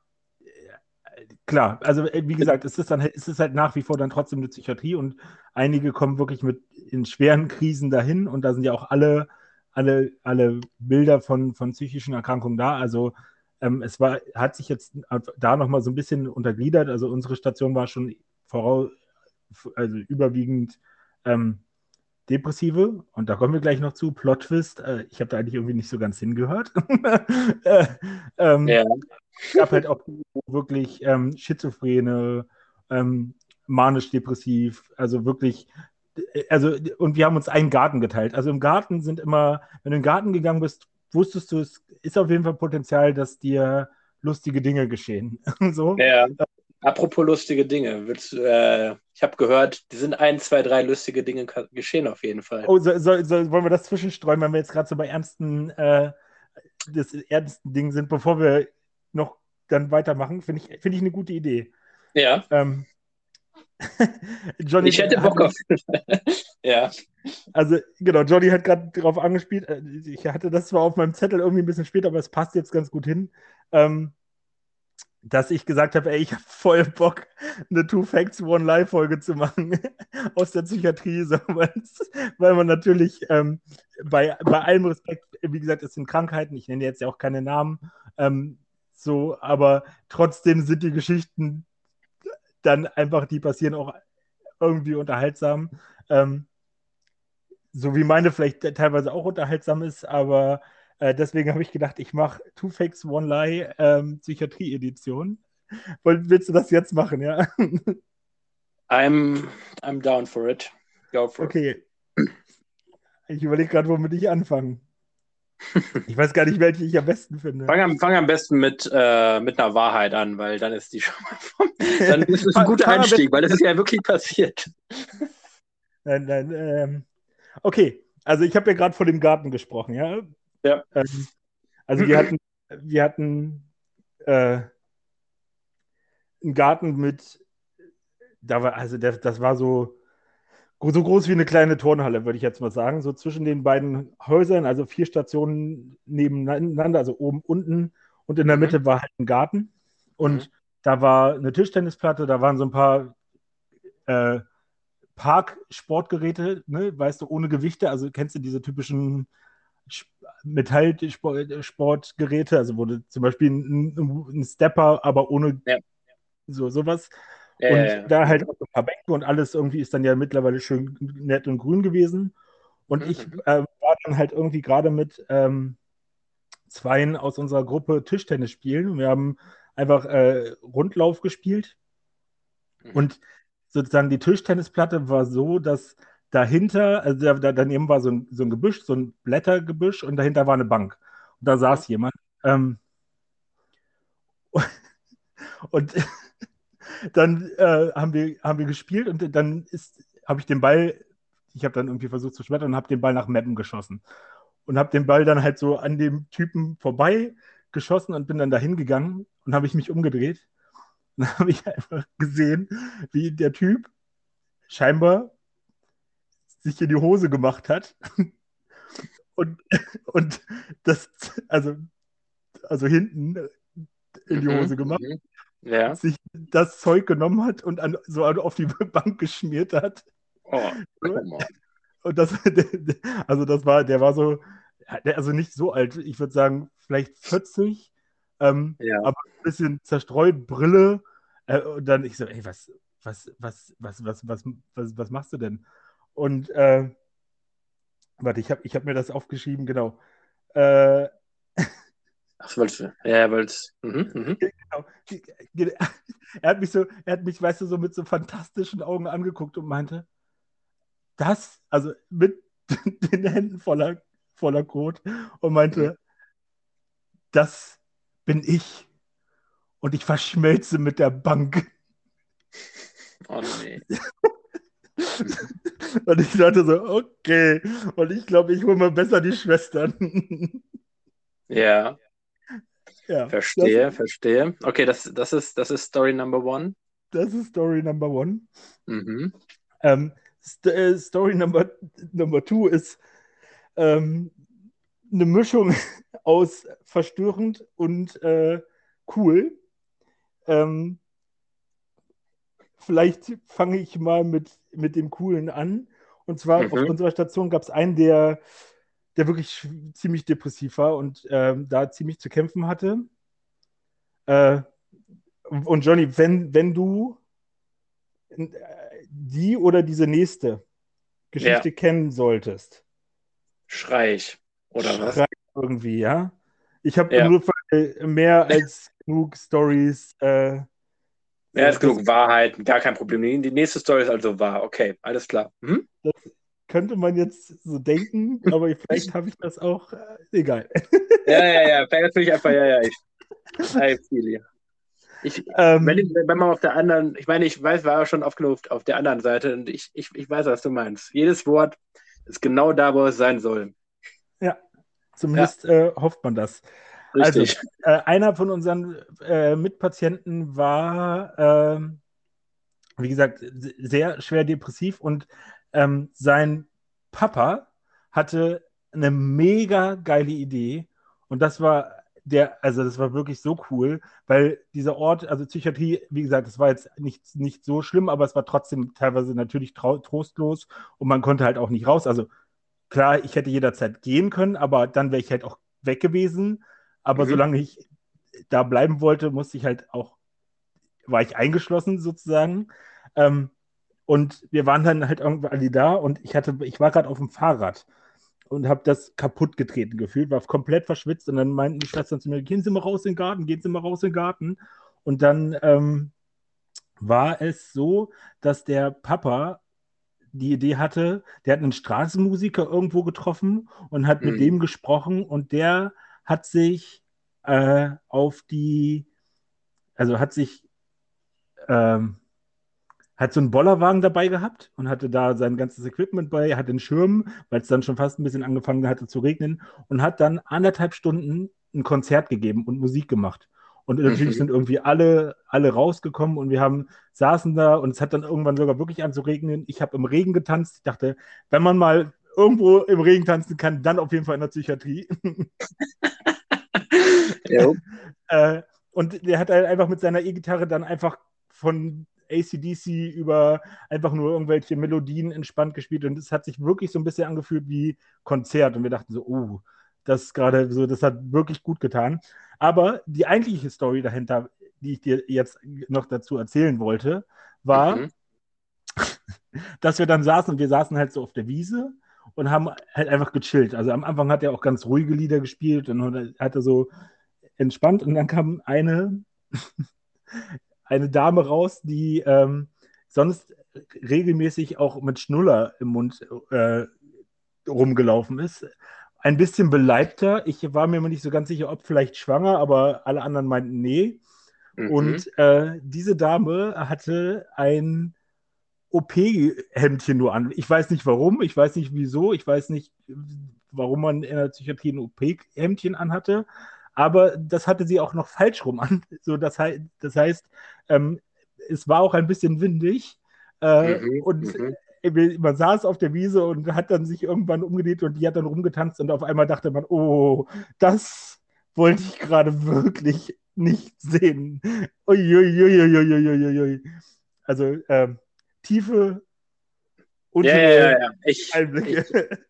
klar, also äh, wie gesagt, es ist dann es ist halt nach wie vor dann trotzdem eine Psychiatrie und einige kommen wirklich mit in schweren Krisen dahin und da sind ja auch alle, alle, alle Bilder von, von psychischen Erkrankungen da. Also ähm, es war, hat sich jetzt da nochmal so ein bisschen untergliedert. Also unsere Station war schon voraus, also überwiegend ähm, Depressive und da kommen wir gleich noch zu. Plot Twist, äh, ich habe da eigentlich irgendwie nicht so ganz hingehört. äh, ähm, ja, es gab halt auch wirklich ähm, Schizophrene, ähm, manisch-depressiv, also wirklich, also und wir haben uns einen Garten geteilt. Also im Garten sind immer, wenn du in den Garten gegangen bist, wusstest du, es ist auf jeden Fall Potenzial, dass dir lustige Dinge geschehen. so. Ja. Apropos lustige Dinge, willst, äh, ich habe gehört, die sind ein, zwei, drei lustige Dinge geschehen auf jeden Fall. Oh, so, so, so, wollen wir das zwischenstreuen, wenn wir jetzt gerade so bei ernsten, äh, des ernsten Dingen sind, bevor wir noch dann weitermachen, finde ich, finde ich eine gute Idee. Ja, Ähm, Johnny ich hätte Bock auf. ja, Also, genau, Johnny hat gerade darauf angespielt. äh, Ich hatte das zwar auf meinem Zettel irgendwie ein bisschen später, aber es passt jetzt ganz gut hin, ähm, dass ich gesagt habe, ey, ich habe voll Bock, eine Two Facts, One Lie Folge zu machen aus der Psychiatrie, so, weil man natürlich ähm, bei, bei allem Respekt, wie gesagt, es sind Krankheiten, ich nenne jetzt ja auch keine Namen, ähm, so, aber trotzdem sind die Geschichten dann einfach, die passieren auch irgendwie unterhaltsam. Ähm, so wie meine vielleicht teilweise auch unterhaltsam ist, aber äh, deswegen habe ich gedacht, ich mache Two Facts, One Lie ähm, Psychiatrie-Edition. Willst du das jetzt machen, ja? I'm, I'm down for it. Go for it. Okay. Ich überlege gerade, womit ich anfange. Ich weiß gar nicht, welche ich am besten finde. Fang am, fang am besten mit, äh, mit einer Wahrheit an, weil dann ist die schon mal vom, Dann ist es ein guter Einstieg, weil das ist ja wirklich passiert. Nein, nein, ähm, okay, also ich habe ja gerade von dem Garten gesprochen, ja? Ja. Ähm, also wir hatten, wir hatten äh, einen Garten mit, da war, also der, das war so, so groß wie eine kleine Turnhalle, würde ich jetzt mal sagen. So zwischen den beiden Häusern, also vier Stationen nebeneinander, also oben, unten und in der mhm. Mitte war halt ein Garten. Und mhm. da war eine Tischtennisplatte, da waren so ein paar äh, Park-Sportgeräte, ne, weißt du, ohne Gewichte. Also kennst du diese typischen Metallsportgeräte, also wurde zum Beispiel ein, ein Stepper, aber ohne ja. so sowas. Ja, und da halt auch ein paar Bänke und alles irgendwie ist dann ja mittlerweile schön nett und grün gewesen. Und mhm. ich äh, war dann halt irgendwie gerade mit ähm, Zweien aus unserer Gruppe Tischtennis spielen und wir haben einfach äh, Rundlauf gespielt. Mhm. Und sozusagen die Tischtennisplatte war so, dass dahinter, also da, daneben war so ein, so ein Gebüsch, so ein Blättergebüsch und dahinter war eine Bank. Und da saß jemand. Ähm, und dann äh, haben, wir, haben wir gespielt und dann habe ich den Ball, ich habe dann irgendwie versucht zu schmettern und habe den Ball nach Mappen geschossen. Und habe den Ball dann halt so an dem Typen vorbei geschossen und bin dann dahin gegangen und habe ich mich umgedreht dann habe ich einfach gesehen, wie der Typ scheinbar sich in die Hose gemacht hat. Und, und das, also, also hinten in die mhm, Hose gemacht, mhm. Ja. sich das Zeug genommen hat und an, so auf die Bank geschmiert hat. Oh, und das, also das war, der war so, also nicht so alt, ich würde sagen, vielleicht 40, ähm, ja. aber ein bisschen zerstreut, Brille. Äh, und dann ich so, ey, was, was, was, was, was, was, was, was machst du denn? Und äh, warte, ich habe ich hab mir das aufgeschrieben, genau. Äh, Ach, du? Ja, wolltest. Mhm, mhm. Genau. Er hat mich so, er hat mich, weißt du, so mit so fantastischen Augen angeguckt und meinte, das, also mit den Händen voller, voller Kot und meinte, mhm. das bin ich. Und ich verschmelze mit der Bank. Oh nee. Und ich dachte so, okay. Und ich glaube, ich hole mal besser die Schwestern. Ja. Ja verstehe, das, verstehe. Okay, das, das, ist, das ist Story Number One. Das ist Story Number One. Mhm. Ähm, St äh, Story Number, Number Two ist ähm, eine Mischung aus verstörend und äh, cool. Ähm, vielleicht fange ich mal mit, mit dem Coolen an. Und zwar mhm. auf unserer Station gab es einen, der, der wirklich ziemlich depressiv war und ähm, da ziemlich zu kämpfen hatte. Äh, und Johnny, wenn, wenn du äh, die oder diese nächste Geschichte ja. kennen solltest. Schrei ich, oder Schrei was? irgendwie, ja. Ich habe ja. nur mehr als genug Stories. Äh, ja, ist genug Wahrheit, gar kein Problem. Die nächste Story ist also wahr. Okay, alles klar. Hm? Das könnte man jetzt so denken, aber vielleicht habe ich das auch. Äh, egal. Ja, ja, ja. Vielleicht natürlich einfach, ja, ja. Ich, I feel you. Ich, ähm, wenn, wenn, man auf der anderen, ich meine, ich weiß, war schon oft genug auf der anderen Seite und ich, ich, ich weiß, was du meinst. Jedes Wort ist genau da, wo es sein soll. Ja, zumindest ja. Äh, hofft man das. Richtig. Also, äh, einer von unseren äh, Mitpatienten war, äh, wie gesagt, sehr schwer depressiv und ähm, sein Papa hatte eine mega geile Idee und das war der, also das war wirklich so cool, weil dieser Ort, also Psychiatrie, wie gesagt, das war jetzt nicht, nicht so schlimm, aber es war trotzdem teilweise natürlich trostlos und man konnte halt auch nicht raus. Also klar, ich hätte jederzeit gehen können, aber dann wäre ich halt auch weg gewesen. Aber mhm. solange ich da bleiben wollte, musste ich halt auch, war ich eingeschlossen sozusagen. Ähm, und wir waren dann halt irgendwie alle da und ich hatte, ich war gerade auf dem Fahrrad und habe das kaputt getreten gefühlt, war komplett verschwitzt und dann meinten die Schwestern zu mir, gehen Sie mal raus in den Garten, gehen Sie mal raus in den Garten. Und dann ähm, war es so, dass der Papa die Idee hatte, der hat einen Straßenmusiker irgendwo getroffen und hat mit Mhm. dem gesprochen und der hat sich äh, auf die, also hat sich, ähm, hat so einen Bollerwagen dabei gehabt und hatte da sein ganzes Equipment bei, hat den Schirm, weil es dann schon fast ein bisschen angefangen hatte zu regnen und hat dann anderthalb Stunden ein Konzert gegeben und Musik gemacht. Und natürlich Mhm. sind irgendwie alle, alle rausgekommen und wir haben, saßen da und es hat dann irgendwann sogar wirklich an zu regnen. Ich habe im Regen getanzt. Ich dachte, wenn man mal irgendwo im Regen tanzen kann, dann auf jeden Fall in der Psychiatrie. Jo. Äh, und der hat halt einfach mit seiner E-Gitarre dann einfach von ACDC über einfach nur irgendwelche Melodien entspannt gespielt und es hat sich wirklich so ein bisschen angefühlt wie Konzert und wir dachten so, oh, das gerade so, das hat wirklich gut getan. Aber die eigentliche Story dahinter, die ich dir jetzt noch dazu erzählen wollte, war, Mhm. dass wir dann saßen und wir saßen halt so auf der Wiese und haben halt einfach gechillt. Also am Anfang hat er auch ganz ruhige Lieder gespielt und hat er so entspannt und dann kam eine, eine Dame raus, die ähm, sonst regelmäßig auch mit Schnuller im Mund äh, rumgelaufen ist. Ein bisschen beleibter. Ich war mir nicht so ganz sicher, ob vielleicht schwanger, aber alle anderen meinten nee. Mhm. Und äh, diese Dame hatte ein OP-Hemdchen nur an. Ich weiß nicht warum, ich weiß nicht wieso, ich weiß nicht, warum man in der Psychiatrie ein OP-Hemdchen anhatte, aber das hatte sie auch noch falsch rum an. So, das, hei das heißt, ähm, es war auch ein bisschen windig äh, Mhm, und mhm. äh, man saß auf der Wiese und hat dann sich irgendwann umgedreht und die hat dann rumgetanzt und auf einmal dachte man, oh, das wollte ich gerade wirklich nicht sehen. Uiuiuiuiuiui. Also ähm, tiefe Ja, ja, ja, ja. Ich, Einblicke.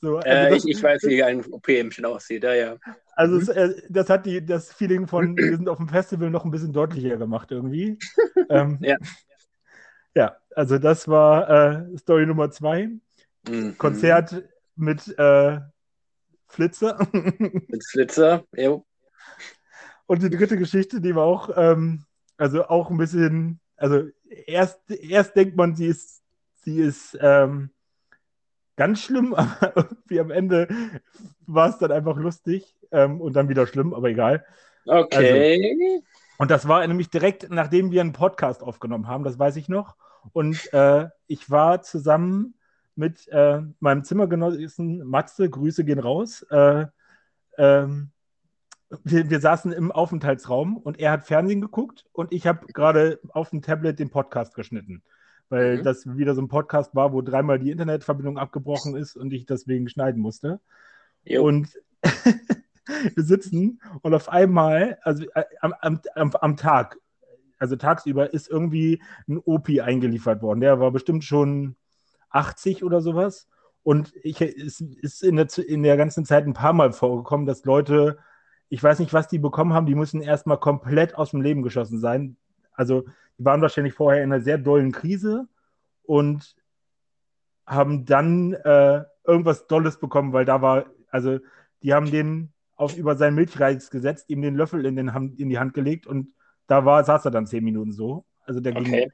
so, also äh, ich, ich weiß, wie ein OP-Hemdchen aussieht. Ja, ja. Also es, äh, das hat die, das Feeling von, wir sind auf dem Festival noch ein bisschen deutlicher gemacht irgendwie. ähm, Ja. Ja, also das war äh, Story Nummer zwei. Mhm. Konzert mit äh, Flitzer. Mit Flitzer. Jo. Und die dritte Geschichte, die war auch, ähm, also auch ein bisschen, also erst, erst denkt man, sie ist, sie ist ähm, ganz schlimm, aber irgendwie am Ende war es dann einfach lustig ähm, und dann wieder schlimm, aber egal. Okay. Und das war nämlich direkt, nachdem wir einen Podcast aufgenommen haben, das weiß ich noch. Und äh, ich war zusammen mit äh, meinem Zimmergenossen Matze, Grüße gehen raus. Äh, ähm, wir, wir saßen im Aufenthaltsraum und er hat Fernsehen geguckt und ich habe gerade auf dem Tablet den Podcast geschnitten. Weil Mhm. das wieder so ein Podcast war, wo dreimal die Internetverbindung abgebrochen ist und ich deswegen schneiden musste. Jo. Und wir sitzen und auf einmal, also äh, am, am, am, am Tag, also tagsüber, ist irgendwie ein Opi eingeliefert worden. Der war bestimmt schon 80 oder sowas. Und ich, es ist in der, in der ganzen Zeit ein paar Mal vorgekommen, dass Leute, ich weiß nicht, was die bekommen haben, die müssen erstmal komplett aus dem Leben geschossen sein. Also, die waren wahrscheinlich vorher in einer sehr dollen Krise und haben dann äh, irgendwas Dolles bekommen, weil da war, also, die haben den auf über seinen Milchreis gesetzt, ihm den Löffel in, den in die Hand gelegt und da war, saß er dann zehn Minuten so. Also der ging, Okay.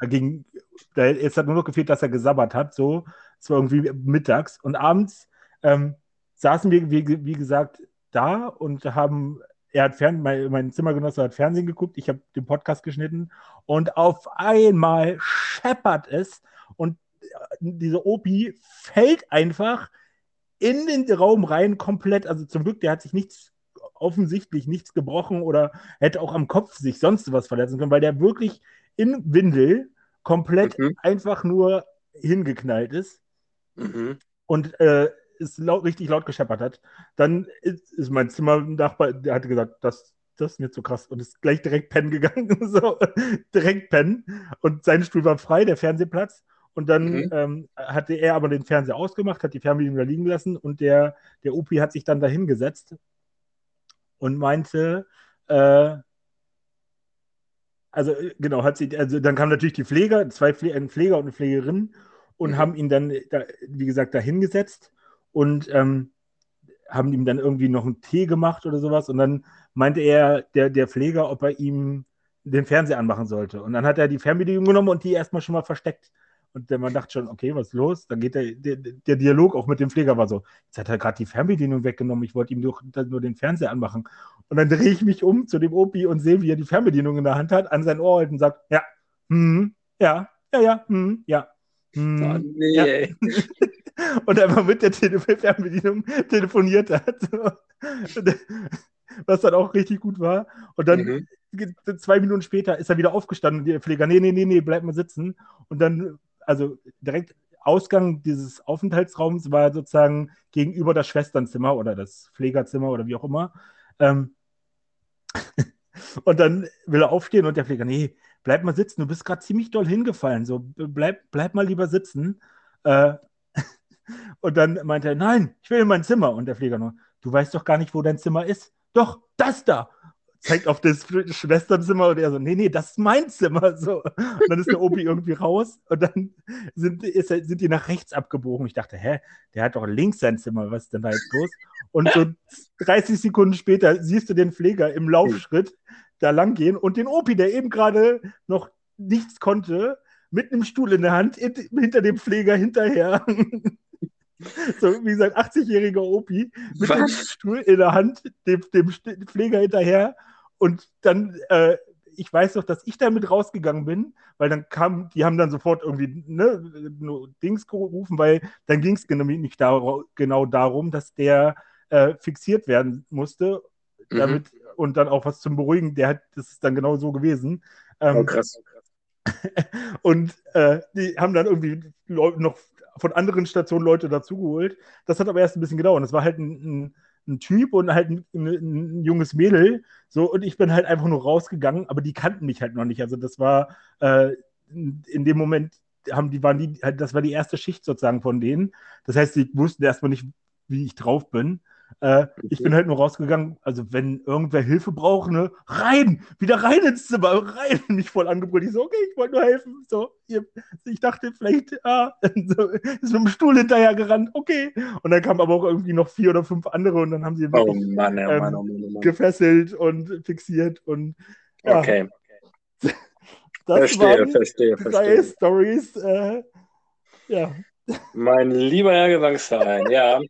da ging, da, es hat nur noch gefehlt, dass er gesabbert hat, so. Es war irgendwie mittags und abends ähm, saßen wir, wie, wie gesagt, da und haben, er hat Fern, mein, mein Zimmergenosse hat Fernsehen geguckt, ich habe den Podcast geschnitten und auf einmal scheppert es und diese Opi fällt einfach in den Raum rein komplett. Also zum Glück, der hat sich nichts, offensichtlich nichts gebrochen oder hätte auch am Kopf sich sonst was verletzen können, weil der wirklich in Windel komplett Mhm. einfach nur hingeknallt ist Mhm. und äh, es laut, richtig laut gescheppert hat. Dann ist, ist mein Zimmernachbar, der hatte gesagt, das, das ist mir zu krass und ist gleich direkt pennen gegangen. so, direkt pennen. Und sein Stuhl war frei, der Fernsehplatz. Und dann Mhm. ähm, hatte er aber den Fernseher ausgemacht, hat die Fernbedienung da liegen lassen und der, der Opi hat sich dann da hingesetzt und meinte, äh, also äh, genau, hat sie, also dann kam natürlich die Pfleger, zwei Pfle ein Pfleger und eine Pflegerin und Mhm. haben ihn dann, da, wie gesagt, da hingesetzt und ähm, haben ihm dann irgendwie noch einen Tee gemacht oder sowas. Und dann meinte er, der, der Pfleger, ob er ihm den Fernseher anmachen sollte. Und dann hat er die Fernbedienung genommen und die erstmal schon mal versteckt. Und Mann dachte schon, okay, was ist los? Dann geht der, der, der Dialog auch mit dem Pfleger war so, jetzt hat er gerade die Fernbedienung weggenommen, ich wollte ihm nur, nur den Fernseher anmachen. Und dann drehe ich mich um zu dem Opi und sehe, wie er die Fernbedienung in der Hand hat, an sein Ohr hält und sagt, ja, hm, ja, ja, ja, hm, ja. Hm, oh, nee. ja. und einfach mit der Tele Fernbedienung telefoniert hat. Was dann auch richtig gut war. Und dann mhm. zwei Minuten später ist er wieder aufgestanden und der Pfleger, nee, nee, nee, nee, bleib mal sitzen. Und dann, also direkt Ausgang dieses Aufenthaltsraums war sozusagen gegenüber das Schwesternzimmer oder das Pflegerzimmer oder wie auch immer. Ähm, und dann will er aufstehen und der Pfleger, nee, bleib mal sitzen, du bist gerade ziemlich doll hingefallen, so bleib, bleib mal lieber sitzen. Äh, und dann meinte er, nein, ich will in mein Zimmer. Und der Pfleger nur, du weißt doch gar nicht, wo dein Zimmer ist. Doch, das da. Zeigt auf das Schwesternzimmer und er so, nee, nee, das ist mein Zimmer. So. Und dann ist der Opi irgendwie raus und dann sind, ist, sind die nach rechts abgebogen. Ich dachte, hä, der hat doch links sein Zimmer, was ist denn da jetzt los? Und so 30 Sekunden später siehst du den Pfleger im Laufschritt da lang gehen und den Opi, der eben gerade noch nichts konnte, mit einem Stuhl in der Hand hinter dem Pfleger hinterher. so wie gesagt, 80-jähriger Opi mit Was? dem Stuhl in der Hand, dem, dem Pfleger hinterher. Und dann, äh, ich weiß noch, dass ich damit rausgegangen bin, weil dann kam, die haben dann sofort irgendwie ne, Dings gerufen, weil dann ging es nämlich dar genau darum, dass der äh, fixiert werden musste, mhm. damit mhm. und dann auch was zum Beruhigen. Der hat, das ist dann genau so gewesen. Ähm, oh, krass. und äh, die haben dann irgendwie noch von anderen Stationen Leute dazugeholt. Das hat aber erst ein bisschen gedauert. Das war halt ein, ein, ein Typ und halt ein, ein, junges Mädel. So, und ich bin halt einfach nur rausgegangen, aber die kannten mich halt noch nicht. Also das war äh, in dem Moment haben die, waren die, das war die erste Schicht sozusagen von denen. Das heißt, die wussten erstmal nicht, wie ich drauf bin. Äh, ich bin halt nur rausgegangen, also wenn irgendwer Hilfe braucht, ne, rein, wieder rein ins Zimmer, rein, mich voll angebrüllt. Ich so, okay, ich wollte nur helfen. So, ich dachte vielleicht, ah, so, ist mit dem Stuhl hinterher gerannt, okay. Und dann kamen aber auch irgendwie noch vier oder fünf andere und dann haben sie wirklich, oh Mann, oh Mann, oh Mann, oh Mann. gefesselt und fixiert und ja. Okay. Das verstehe, waren verstehe, verstehe. Stories, äh, ja. Mein lieber Herr Gesangsverein, ja.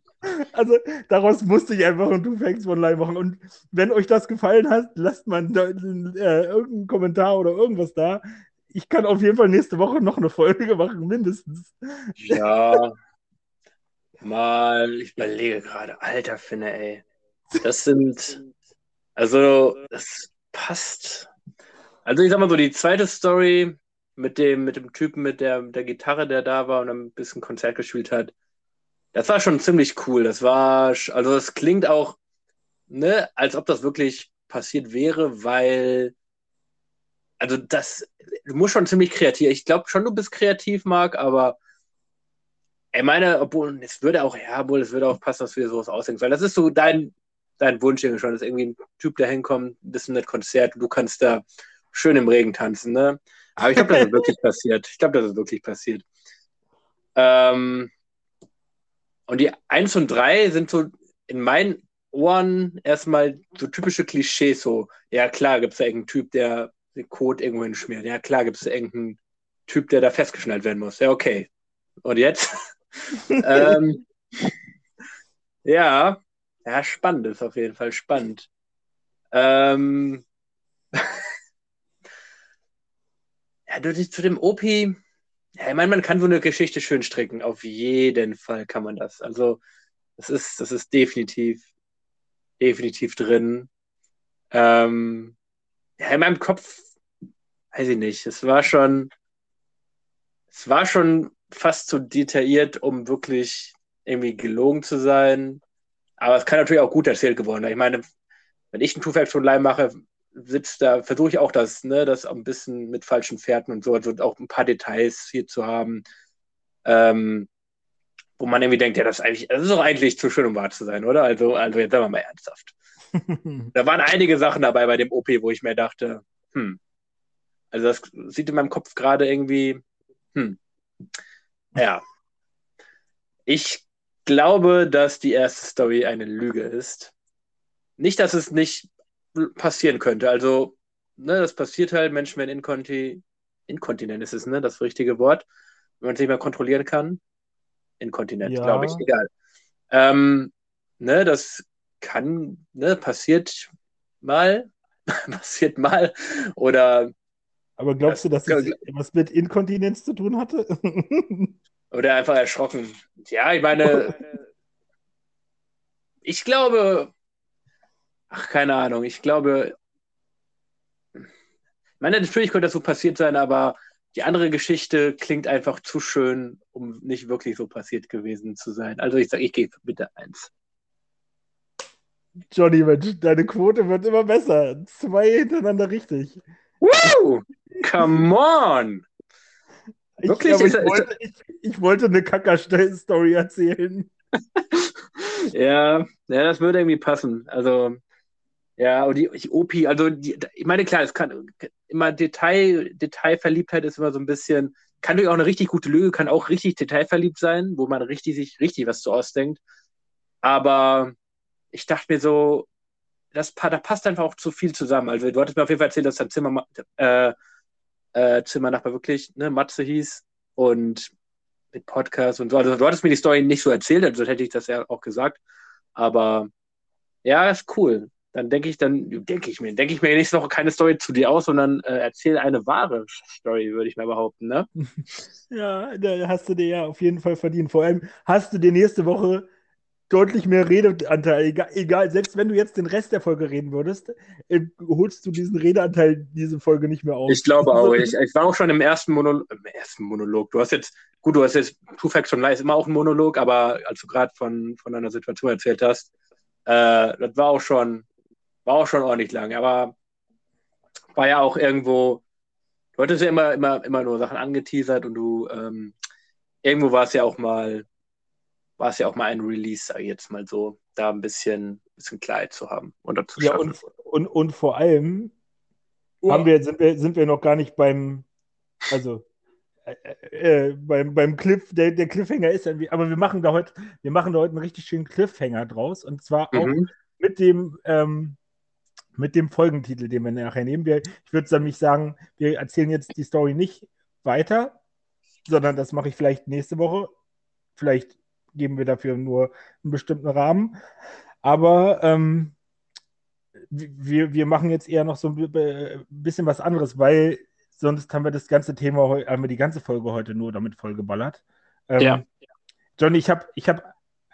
Also daraus musste ich einfach ein Two Facts von Live machen. Und wenn euch das gefallen hat, lasst mal äh, irgendeinen Kommentar oder irgendwas da. Ich kann auf jeden Fall nächste Woche noch eine Folge machen, mindestens. Ja. Mal, ich überlege gerade, alter Finne, ey. Das sind, also, das passt. Also, ich sag mal so, die zweite Story mit dem, mit dem Typen mit der, der Gitarre, der da war und ein bisschen Konzert gespielt hat, das war schon ziemlich cool. Das war, also das klingt auch, ne, als ob das wirklich passiert wäre, weil, also das, du musst schon ziemlich kreativ. Ich glaube schon, du bist kreativ, Marc, aber ich meine, obwohl, es würde auch, ja, obwohl, es würde auch passen, dass dir sowas ausdenkst, weil das ist so dein, dein Wunsch irgendwie schon, dass irgendwie ein Typ da hinkommt, ein bisschen mit Konzert du kannst da schön im Regen tanzen, ne? Aber ich glaube, das ist wirklich passiert. Ich glaube, das ist wirklich passiert. Ähm, und die 1 und 3 sind so in meinen Ohren erstmal so typische Klischees, so, ja klar, gibt es da irgendeinen Typ, der den Code irgendwo hinschmiert. Ja klar, gibt es da irgendeinen Typ, der da festgeschnallt werden muss. Ja, okay. Und jetzt? ähm, ja, ja, spannend ist auf jeden Fall spannend. Ähm, ja, du, zu dem OP, ja, ich meine, man kann so eine Geschichte schön stricken. Auf jeden Fall kann man das. Also, das ist, das ist definitiv, definitiv drin. Ähm, ja, in meinem Kopf, weiß ich nicht, es war schon, es war schon fast zu detailliert, um wirklich irgendwie gelogen zu sein. Aber es kann natürlich auch gut erzählt geworden sein. Ich meine, wenn ich einen Two-Factor-Line mache, sitzt da, versuche ich auch das, ne, das ein bisschen mit falschen Pferden und so, also auch ein paar Details hier zu haben, ähm, wo man irgendwie denkt, ja, das ist eigentlich, das ist doch eigentlich zu schön, um wahr zu sein, oder? Also, also jetzt sagen wir mal ernsthaft. da waren einige Sachen dabei bei dem OP, wo ich mir dachte, hm, also das sieht in meinem Kopf gerade irgendwie, hm, ja. Ich glaube, dass die erste Story eine Lüge ist. Nicht, dass es nicht passieren könnte. Also, ne, das passiert halt, Menschen werden inkonti inkontinent ist es, ne, das richtige Wort. wenn man sich mal kontrollieren kann. Inkontinent, Ja. glaube ich, egal. Ähm, ne, das kann, ne, passiert mal, passiert mal. Oder, Aber glaubst du, dass Ja, es was mit Inkontinenz zu tun hatte? oder einfach erschrocken. Ja, ich meine, ich glaube, ach, keine Ahnung, ich glaube, ich meine, natürlich könnte das so passiert sein, aber die andere Geschichte klingt einfach zu schön, um nicht wirklich so passiert gewesen zu sein. Also ich sage, ich gehe bitte eins. Johnny, Mensch, deine Quote wird immer besser. Zwei hintereinander richtig. Woo! Come on! Ich, Wirklich? ich, Ist- ist- wollte, ich, ich wollte eine Kacker-Story erzählen. Ja, ja, das würde irgendwie passen. Also, ja, und die, die OP, also die, ich meine, klar, es kann immer Detail, Detailverliebtheit ist immer so ein bisschen, kann natürlich auch eine richtig gute Lüge, kann auch richtig detailverliebt sein, wo man richtig sich richtig was zu ausdenkt. Aber ich dachte mir so, das, da passt einfach auch zu viel zusammen. Also du hattest mir auf jeden Fall erzählt, dass dein Zimmer, äh, äh, Zimmernachbar wirklich, ne, Matze hieß und mit Podcast und so. Also du hattest mir die Story nicht so erzählt, also hätte ich das ja auch gesagt. Aber ja, ist cool. Dann denke ich, dann denke ich mir, denke ich mir nächste Woche keine Story zu dir aus, sondern äh, erzähle eine wahre Story, würde ich mal behaupten, ne? Ja, da hast du dir ja auf jeden Fall verdient. Vor allem hast du dir nächste Woche deutlich mehr Redeanteil. Egal, egal, selbst wenn du jetzt den Rest der Folge reden würdest, äh, holst du diesen Redeanteil diese Folge nicht mehr auf. Ich glaube auch. Ich, ich war auch schon im ersten, Monol im ersten Monolog. Du hast jetzt, gut, du hast jetzt Two Facts von Lies immer auch ein Monolog, aber als du gerade von, von deiner Situation erzählt hast, äh, das war auch schon, war auch schon ordentlich lang. Aber war ja auch irgendwo, du hattest ja immer, immer, immer nur Sachen angeteasert und du, ähm, irgendwo war es ja auch mal, war es ja auch mal ein Release, sag ich jetzt mal so, da ein bisschen, bisschen Klarheit zu haben und dazu Ja, schaffen. und, und, und vor allem haben wir, sind, wir, sind wir noch gar nicht beim, also äh, äh, beim, beim Cliff, der, der Cliffhanger ist, irgendwie- aber wir machen da heute, wir machen da heute einen richtig schönen Cliffhanger draus und zwar auch Mhm. mit dem, ähm, mit dem Folgentitel, den wir nachher nehmen. Wir, ich würde dann sagen, wir erzählen jetzt die Story nicht weiter, sondern das mache ich vielleicht nächste Woche. Vielleicht geben wir dafür nur einen bestimmten Rahmen. Aber ähm, wir, wir machen jetzt eher noch so ein bi- bisschen was anderes, weil sonst haben wir das ganze Thema, haben wir die ganze Folge heute nur damit vollgeballert. Ähm, Ja. Johnny, ich habe ich hab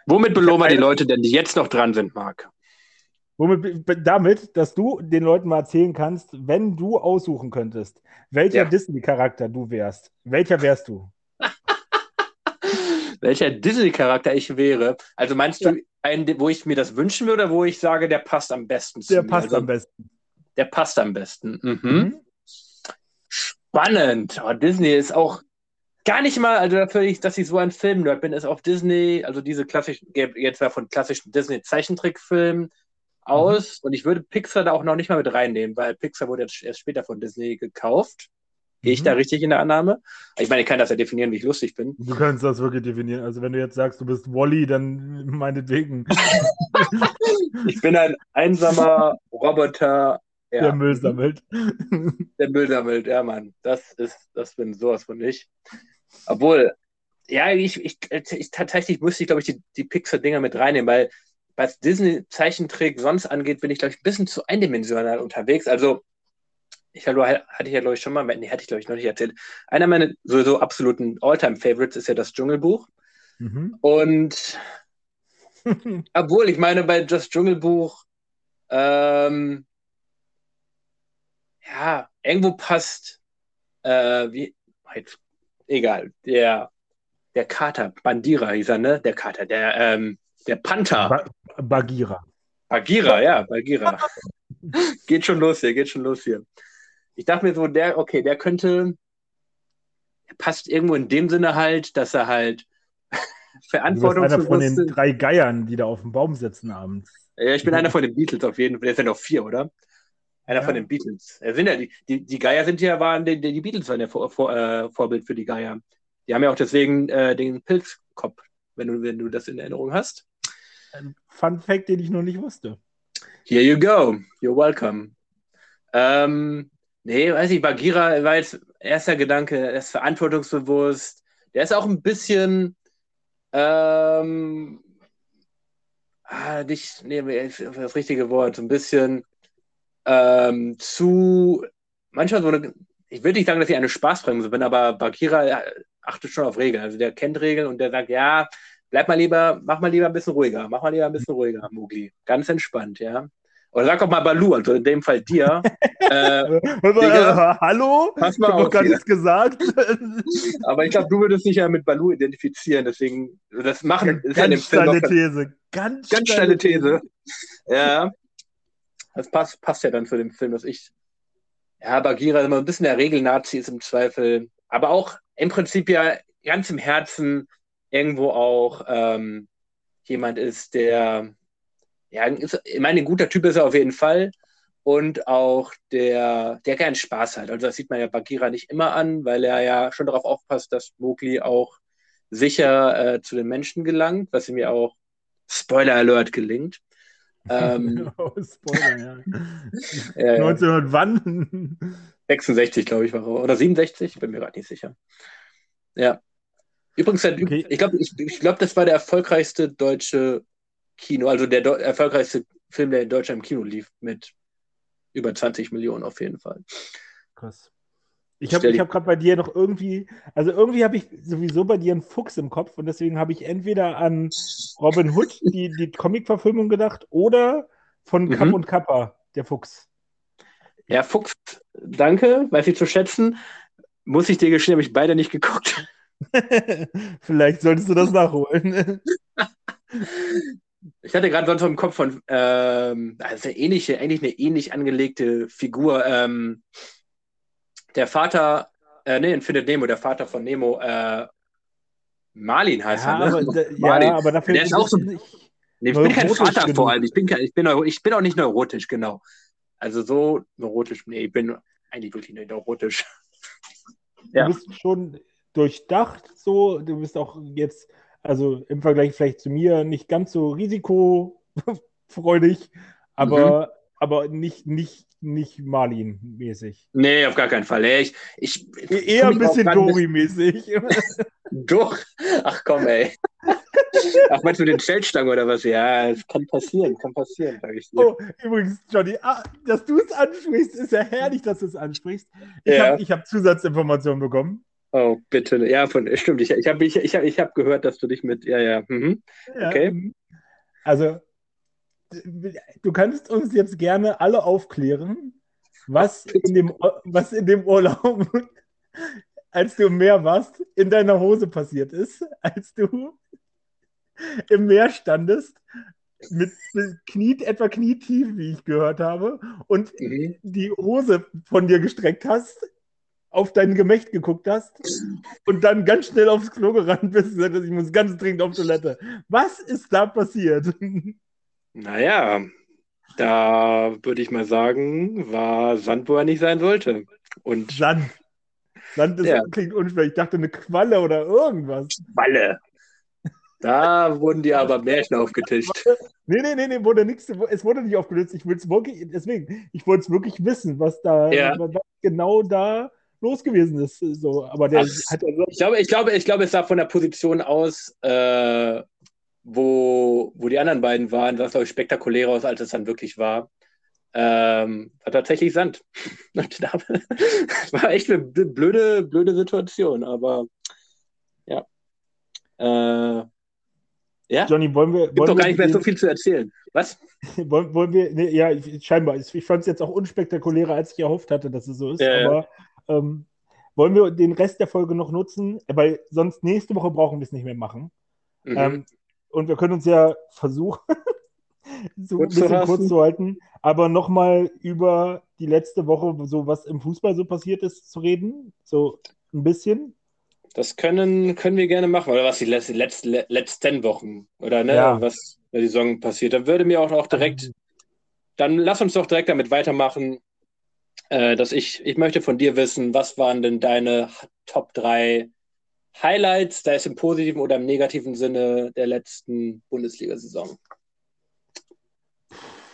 Womit belohnen wir die Leute denn, die jetzt noch dran sind, Marc? Womit, damit, dass du den Leuten mal erzählen kannst, wenn du aussuchen könntest, welcher Ja. Disney-Charakter du wärst. Welcher wärst du? Welcher Disney-Charakter ich wäre? Also meinst Ja. du einen, wo ich mir das wünschen würde, oder wo ich sage, der passt am besten zu Der mir? passt also, am besten. Der passt am besten. Mhm. Mhm. Spannend. Oh, Disney ist auch gar nicht mal, also dafür, dass ich so ein Film-Nerd bin, ist auf Disney, also diese klassischen, jetzt mal von klassischen Disney-Zeichentrickfilmen aus. Und ich würde Pixar da auch noch nicht mal mit reinnehmen, weil Pixar wurde jetzt erst später von Disney gekauft. Gehe ich Mhm. da richtig in der Annahme? Ich meine, ich kann das ja definieren, wie ich lustig bin. Du kannst das wirklich definieren. Also wenn du jetzt sagst, du bist Wally, dann meinetwegen Ich bin ein einsamer Roboter, ja, der Müll sammelt. der Müll sammelt. Ja, Mann, das ist, das bin sowas von ich. Obwohl, ja, ich, ich, ich tatsächlich müsste ich, glaube ich, die, die Pixar-Dinger mit reinnehmen, weil was Disney-Zeichentrick sonst angeht, bin ich, glaube ich, ein bisschen zu eindimensional unterwegs. Also, ich hatte, hatte ich ja, glaube ich, schon mal, nee, hatte ich, glaube ich, noch nicht erzählt. Einer meiner sowieso absoluten All-Time-Favorites ist ja das Dschungelbuch. Mhm. Und obwohl, ich meine, bei das Dschungelbuch, ähm, ja, irgendwo passt, äh, wie, jetzt, egal, der, der Kater, Bandira hieß er, ne? Der Kater, der, ähm, der Panther. Ba Bagheera. Bagheera, ja, Bagheera. geht schon los hier, geht schon los hier. Ich dachte mir so, der, okay, der könnte, der passt irgendwo in dem Sinne halt, dass er halt Du bist einer von den ist. drei Geiern, die da auf dem Baum sitzen abends. Ja, ich bin einer von den Beatles auf jeden Fall. Der sind noch vier, oder? Einer Ja. von den Beatles. Ja, sind ja, die, die, die Geier sind ja, waren, die, die Beatles waren ja vor, vor, äh, Vorbild für die Geier. Die haben ja auch deswegen äh, den Pilzkopf, wenn du, wenn du das in Erinnerung hast. Ein Fun Fact, den ich noch nicht wusste. Here you go. You're welcome. Ähm, nee, weiß ich, Bagheera war jetzt erster Gedanke, er ist verantwortungsbewusst, Der ist auch ein bisschen ähm, ah, nicht, nee, das richtige Wort, so ein bisschen ähm, zu, manchmal so eine, ich will nicht sagen, dass ich eine Spaßbremse bin, aber Bakira achtet schon auf Regeln. Also der kennt Regeln und der sagt, ja, bleib mal lieber, mach mal lieber ein bisschen ruhiger, mach mal lieber ein bisschen ruhiger, Mugli. Ganz entspannt, ja. Oder sag auch mal Balu, also in dem Fall dir. äh, Digga, Hallo? Habe auf doch gar nichts gesagt. Aber ich glaube, du würdest dich ja mit Balu identifizieren, deswegen, das machen, ist ja dem Ganz Film steile noch- These. Ganz, Ganz steile These. Ja. Das passt, passt ja dann zu dem Film, dass ich. Ja, Bagheera immer ein bisschen der Regel-Nazi ist im Zweifel. Aber auch im Prinzip ja ganz im Herzen irgendwo auch ähm, jemand ist, der. Ja, ist, ich meine, ein guter Typ ist er auf jeden Fall. Und auch der, der keinen Spaß hat. Also das sieht man ja Bagheera nicht immer an, weil er ja schon darauf aufpasst, dass Mowgli auch sicher äh, zu den Menschen gelangt, was ihm ja auch Spoiler Alert gelingt. Ähm, Oh, Spoiler, ja. äh, 1900 wann? 66, glaube ich, war er. Oder 67, bin mir gerade nicht sicher. Ja. Übrigens, Okay. ich glaube, ich, ich glaub, das war der erfolgreichste deutsche Kino, also der erfolgreichste Film, der in Deutschland im Kino lief, mit über 20 Millionen auf jeden Fall. Krass. Ich habe hab gerade bei dir noch irgendwie, also irgendwie habe ich sowieso bei dir einen Fuchs im Kopf und deswegen habe ich entweder an Robin Hood, die, die Comic-Verfilmung gedacht, oder von Kapp Mhm. und Kappa, der Fuchs. Ja, Fuchs, danke, weiß ich zu schätzen. Muss ich dir gestehen, habe ich beide nicht geguckt. Vielleicht solltest du das nachholen. Ich hatte gerade sonst noch im Kopf von, ähm, also eine ähnliche, eigentlich eine ähnlich angelegte Figur. Ähm, der Vater, äh, nee, in Findet Nemo, der Vater von Nemo, äh, Marlin heißt ja, er, ne? aber, da, Marlin. ja, aber dafür Der ist auch so- nicht- Nee, ich bin kein Vater genug. vor allem. Ich bin, kein, ich, bin, ich bin auch nicht neurotisch, genau. Also so neurotisch, nee, ich bin eigentlich wirklich nicht neurotisch. Ja. Du bist schon durchdacht so, du bist auch jetzt, also im Vergleich vielleicht zu mir, nicht ganz so risikofreudig, aber, Mhm. aber nicht, nicht, nicht Marlin-mäßig. Nee, auf gar keinen Fall. Nee, ich, ich, Eher ein bisschen Dori-mäßig. Doch. Ach komm, ey. Ach, meinst du den Zeltstangen oder was? Ja, es kann passieren, kann passieren, sag ich dir. Oh, übrigens, Johnny, ah, dass du es ansprichst, ist ja herrlich, dass du es ansprichst. Ich Ja. habe hab Zusatzinformationen bekommen. Oh, bitte. Ja, von, stimmt. Ich, ich habe ich, ich hab, ich hab gehört, dass du dich mit. Ja, ja. Mhm. Ja, Okay. Also, du kannst uns jetzt gerne alle aufklären, was in dem, was in dem Urlaub, als du im Meer warst, in deiner Hose passiert ist, als du im Meer standest, mit Knie, etwa knietief, wie ich gehört habe, und Mhm. die Hose von dir gestreckt hast, auf dein Gemächt geguckt hast und dann ganz schnell aufs Klo gerannt bist und gesagt hast, ich muss ganz dringend auf Toilette. Was ist da passiert? Naja, da würde ich mal sagen, war Sand, wo er nicht sein sollte. Und Sand. Sand ist, Ja. klingt unschwer. Ich dachte eine Qualle oder irgendwas. Walle. Da wurden dir aber Märchen aufgetischt. Nee, nee, nee, nee, wurde nichts. Es wurde nicht aufgelöst. Ich will es wirklich, deswegen, ich wollte es wirklich wissen, was da Ja. was genau da los gewesen ist. So, aber der Ach, hat ja so Ich glaube, ich glaube, ich glaube, es sah von der Position aus, äh, wo, wo die anderen beiden waren, sah es, glaube ich, spektakulärer aus, als es dann wirklich war. Ähm, war tatsächlich Sand. War echt eine blöde, blöde Situation, aber ja. Äh, ja, Johnny, wollen wir. gibt wollen doch gar nicht mehr so viel zu erzählen. Was? Wollen, wollen wir, nee, ja, ich, scheinbar. Ich, ich fand es jetzt auch unspektakulärer, als ich erhofft hatte, dass es so ist. Ja. aber ähm, wollen wir den Rest der Folge noch nutzen? Weil sonst nächste Woche brauchen wir es nicht mehr machen. Mhm. Ähm, und wir können uns ja versuchen, so ein Kurz zu bisschen fassen. kurz zu halten, aber nochmal über die letzte Woche, so was im Fußball so passiert ist, zu reden. So ein bisschen. Das können, können wir gerne machen, oder was die letzten, letzten, letzten Wochen, oder ne, Ja. was in der Saison passiert. Dann würde mir auch, auch direkt, dann lass uns doch direkt damit weitermachen, äh, dass ich, ich möchte von dir wissen, was waren denn deine Top 3 Highlights, sei es im positiven oder im negativen Sinne der letzten Bundesliga-Saison?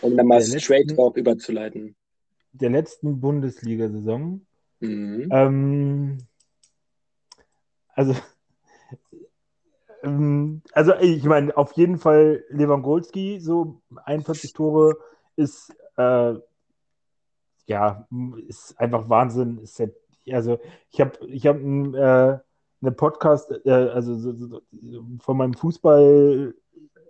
Um dann mal Der letzten- straight talk überzuleiten. Der letzten Bundesliga-Saison. Mhm. Ähm, also, ähm, also ich meine, auf jeden Fall Lewandowski, so 41 Tore ist äh, ja ist einfach Wahnsinn. Ist ja, also ich habe ich habe äh, eine Podcast, äh, also so, so, von meinem Fußball,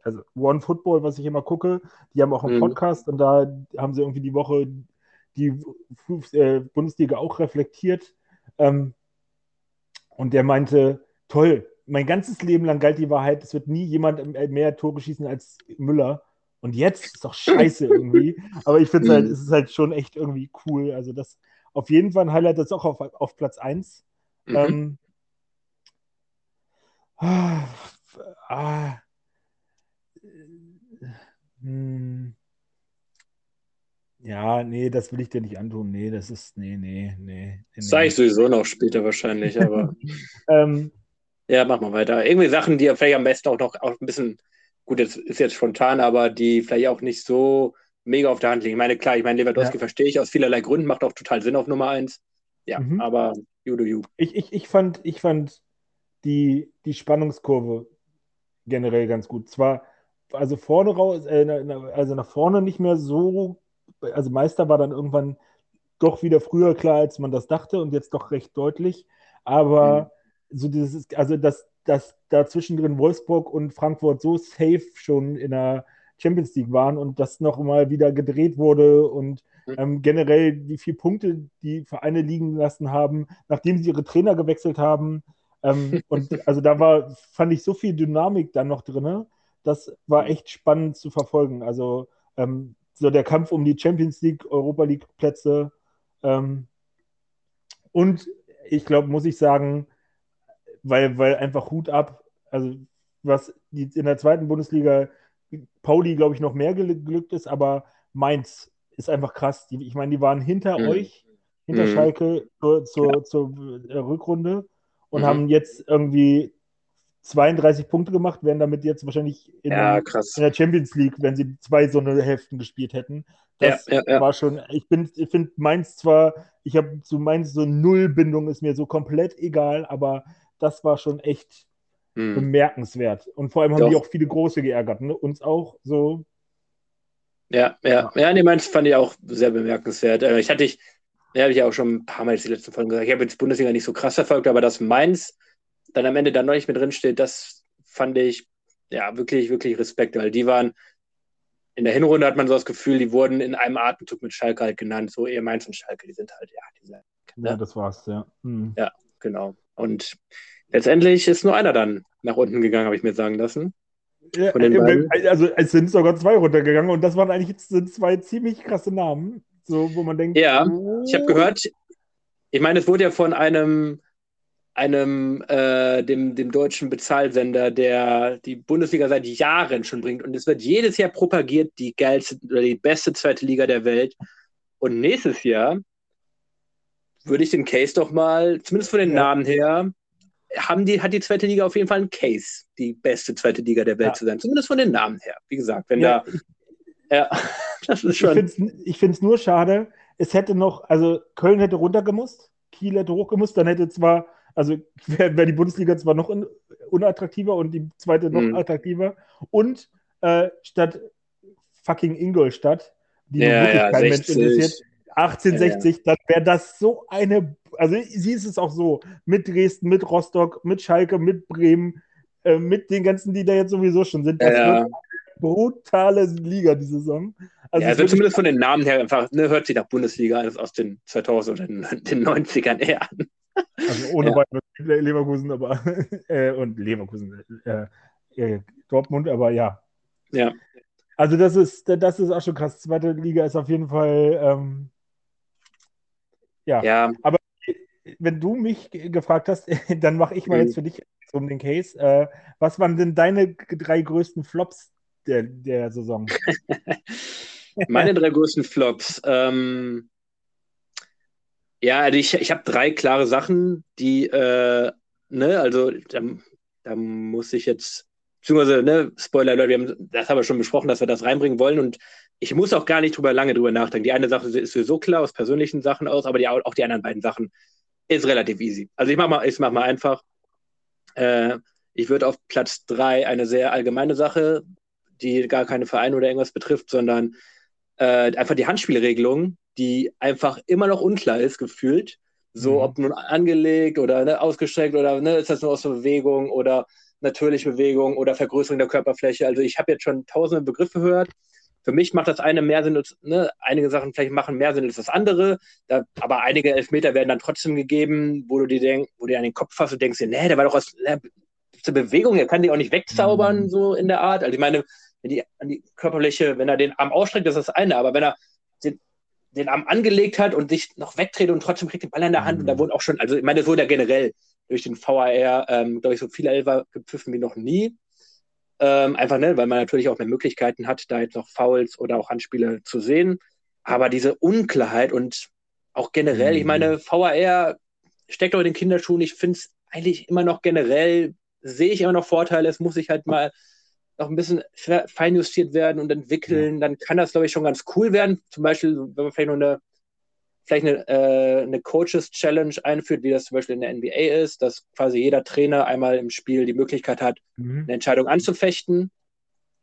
also One Football, was ich immer gucke, die haben auch einen mhm. Podcast und da haben sie irgendwie die Woche die äh, Bundesliga auch reflektiert. Ähm, und der meinte, toll, mein ganzes Leben lang galt die Wahrheit, es wird nie jemand mehr Tore schießen als Müller. Und jetzt ist doch scheiße irgendwie. Aber ich finde halt, mhm. es ist halt schon echt irgendwie cool. Also das auf jeden Fall ein Highlight, das auch auf, auf Platz 1. Mhm. Ähm, ah, ah, hm. Ja, nee, das will ich dir nicht antun. Nee, das ist, nee, nee, nee. nee. Sag ich sowieso noch später wahrscheinlich, aber. ähm, ja, mach mal weiter. Irgendwie Sachen, die vielleicht am besten auch noch auch ein bisschen, gut, das ist jetzt spontan, aber die vielleicht auch nicht so mega auf der Hand liegen. Ich meine, klar, ich meine, Lewandowski ja. verstehe ich aus vielerlei Gründen, macht auch total Sinn auf Nummer eins. Ja, mhm. aber you do you. Ich, ich, ich fand, ich fand die, die Spannungskurve generell ganz gut. Zwar, also vorne raus, äh, also nach vorne nicht mehr so, also Meister war dann irgendwann doch wieder früher klar, als man das dachte und jetzt doch recht deutlich. Aber mhm so dieses, also dass, dass da zwischendrin Wolfsburg und Frankfurt so safe schon in der Champions League waren und das noch mal wieder gedreht wurde und ähm, generell die vier Punkte, die Vereine liegen lassen haben, nachdem sie ihre Trainer gewechselt haben. Ähm, und also da war, fand ich so viel Dynamik dann noch drin. Das war echt spannend zu verfolgen. Also ähm, so der Kampf um die Champions League, Europa League Plätze. Ähm, und ich glaube, muss ich sagen, weil, weil einfach Hut ab, also was in der zweiten Bundesliga Pauli, glaube ich, noch mehr gelückt ist, aber Mainz ist einfach krass. Die, ich meine, die waren hinter mhm. euch, hinter mhm. Schalke zur, zur, ja. zur Rückrunde und mhm. haben jetzt irgendwie 32 Punkte gemacht, wären damit jetzt wahrscheinlich in, ja, der, in, der, Champions League, wenn sie zwei so eine Hälften gespielt hätten. Das ja, war schon, ich bin, ich finde Mainz zwar, ich habe zu Mainz so null Bindung, ist mir so komplett egal, aber das war schon echt hm. bemerkenswert. Und vor allem haben Doch. die auch viele große geärgert, ne? uns auch so. Ja, ja, ja, nee, meins fand ich auch sehr bemerkenswert. Äh, ich hatte ich, ja, habe ich ja auch schon ein paar Mal die letzten Folgen gesagt, ich habe jetzt Bundesliga nicht so krass verfolgt, aber dass Mainz dann am Ende da noch nicht mehr drin steht, das fand ich ja wirklich, wirklich Respekt, weil die waren in der Hinrunde hat man so das Gefühl, die wurden in einem Atemzug mit Schalke halt genannt, so eher Mainz und Schalke, die sind halt, ja, die sind, ne? Ja, das war's, ja. Mhm. Ja, genau. Und letztendlich ist nur einer dann nach unten gegangen, habe ich mir sagen lassen. Ja, also es sind sogar zwei runtergegangen und das waren eigentlich sind zwei ziemlich krasse Namen, so wo man denkt. Ja, oh. ich habe gehört, ich meine, es wurde ja von einem einem äh, dem, dem deutschen Bezahlsender, der die Bundesliga seit Jahren schon bringt und es wird jedes Jahr propagiert, die geilste oder die beste zweite Liga der Welt. Und nächstes Jahr würde ich den Case doch mal, zumindest von den ja. Namen her, haben die, hat die zweite Liga auf jeden Fall einen Case, die beste zweite Liga der Welt ja. zu sein. Zumindest von den Namen her. Wie gesagt, wenn ja, da. Ja, das ist schon. Ich finde es nur schade, es hätte noch, also Köln hätte runtergemusst, Kiel hätte hochgemusst, dann hätte zwar, also wäre wär die Bundesliga zwar noch un, unattraktiver und die zweite noch mhm. attraktiver. Und äh, statt fucking Ingolstadt, die ja, wirklich ja, kein 60. Mensch interessiert, 1860, ja, ja. dann wäre das so eine, also sie ist es auch so, mit Dresden, mit Rostock, mit Schalke, mit Bremen, äh, mit den ganzen, die da jetzt sowieso schon sind. Das ja. wird eine brutale Liga die Saison. Also, ja, also zumindest von den Namen her einfach, ne, hört sich nach Bundesliga aus den 2000 oder den, den 90ern eher an. Also ohne ja. Leverkusen, aber äh, und Leverkusen, äh, äh, Dortmund, aber ja. Ja. Also das ist, das ist auch schon krass. Zweite Liga ist auf jeden Fall ähm, ja. ja. Aber wenn du mich gefragt hast, dann mache ich mal mhm. jetzt für dich um den Case. Äh, was waren denn deine drei größten Flops der, der Saison? Meine drei größten Flops. Ähm, ja, also ich, ich habe drei klare Sachen, die, äh, ne, also da, da muss ich jetzt, beziehungsweise, ne, Spoiler, Leute, wir haben das haben wir schon besprochen, dass wir das reinbringen wollen und ich muss auch gar nicht drüber lange drüber nachdenken. Die eine Sache ist sowieso klar aus persönlichen Sachen aus, aber die, auch die anderen beiden Sachen ist relativ easy. Also ich mach mal, ich mach mal einfach. Äh, Ich würde auf Platz drei eine sehr allgemeine Sache, die gar keine Vereine oder irgendwas betrifft, sondern äh, einfach die Handspielregelung, die einfach immer noch unklar ist, gefühlt. So, mhm. ob nun angelegt oder ne, ausgestreckt oder ne, ist das nur aus der Bewegung oder natürliche Bewegung oder Vergrößerung der Körperfläche. Also ich habe jetzt schon tausende Begriffe gehört. Für mich macht das eine mehr Sinn, als, ne, einige Sachen vielleicht machen mehr Sinn als das andere, da, aber einige Elfmeter werden dann trotzdem gegeben, wo du dir denk, wo du dir an den Kopf fasst und denkst, nee, der war doch aus der Bewegung, er kann die auch nicht wegzaubern, mhm. so in der Art. Also ich meine, wenn die, an die Körperfläche, wenn er den Arm ausstreckt, das ist das eine, aber wenn er den, den Arm angelegt hat und sich noch wegdreht und trotzdem kriegt den Ball in der Hand, mhm. und da mhm. wurden auch schon, also ich meine, das wurde ja generell durch den VAR, ähm, glaube ich, so viele Elfer gepfiffen wie noch nie. Ähm, einfach, ne, weil man natürlich auch mehr Möglichkeiten hat, da jetzt noch Fouls oder auch Handspiele zu sehen. Aber diese Unklarheit und auch generell, mhm. ich meine, VAR steckt auch in den Kinderschuhen. Ich finde es eigentlich immer noch generell, sehe ich immer noch Vorteile. Es muss sich halt mal noch ein bisschen feinjustiert werden und entwickeln. Ja. Dann kann das, glaube ich, schon ganz cool werden. Zum Beispiel, wenn man vielleicht noch eine vielleicht eine, äh, eine Coaches-Challenge einführt, wie das zum Beispiel in der NBA ist, dass quasi jeder Trainer einmal im Spiel die Möglichkeit hat, mhm. eine Entscheidung anzufechten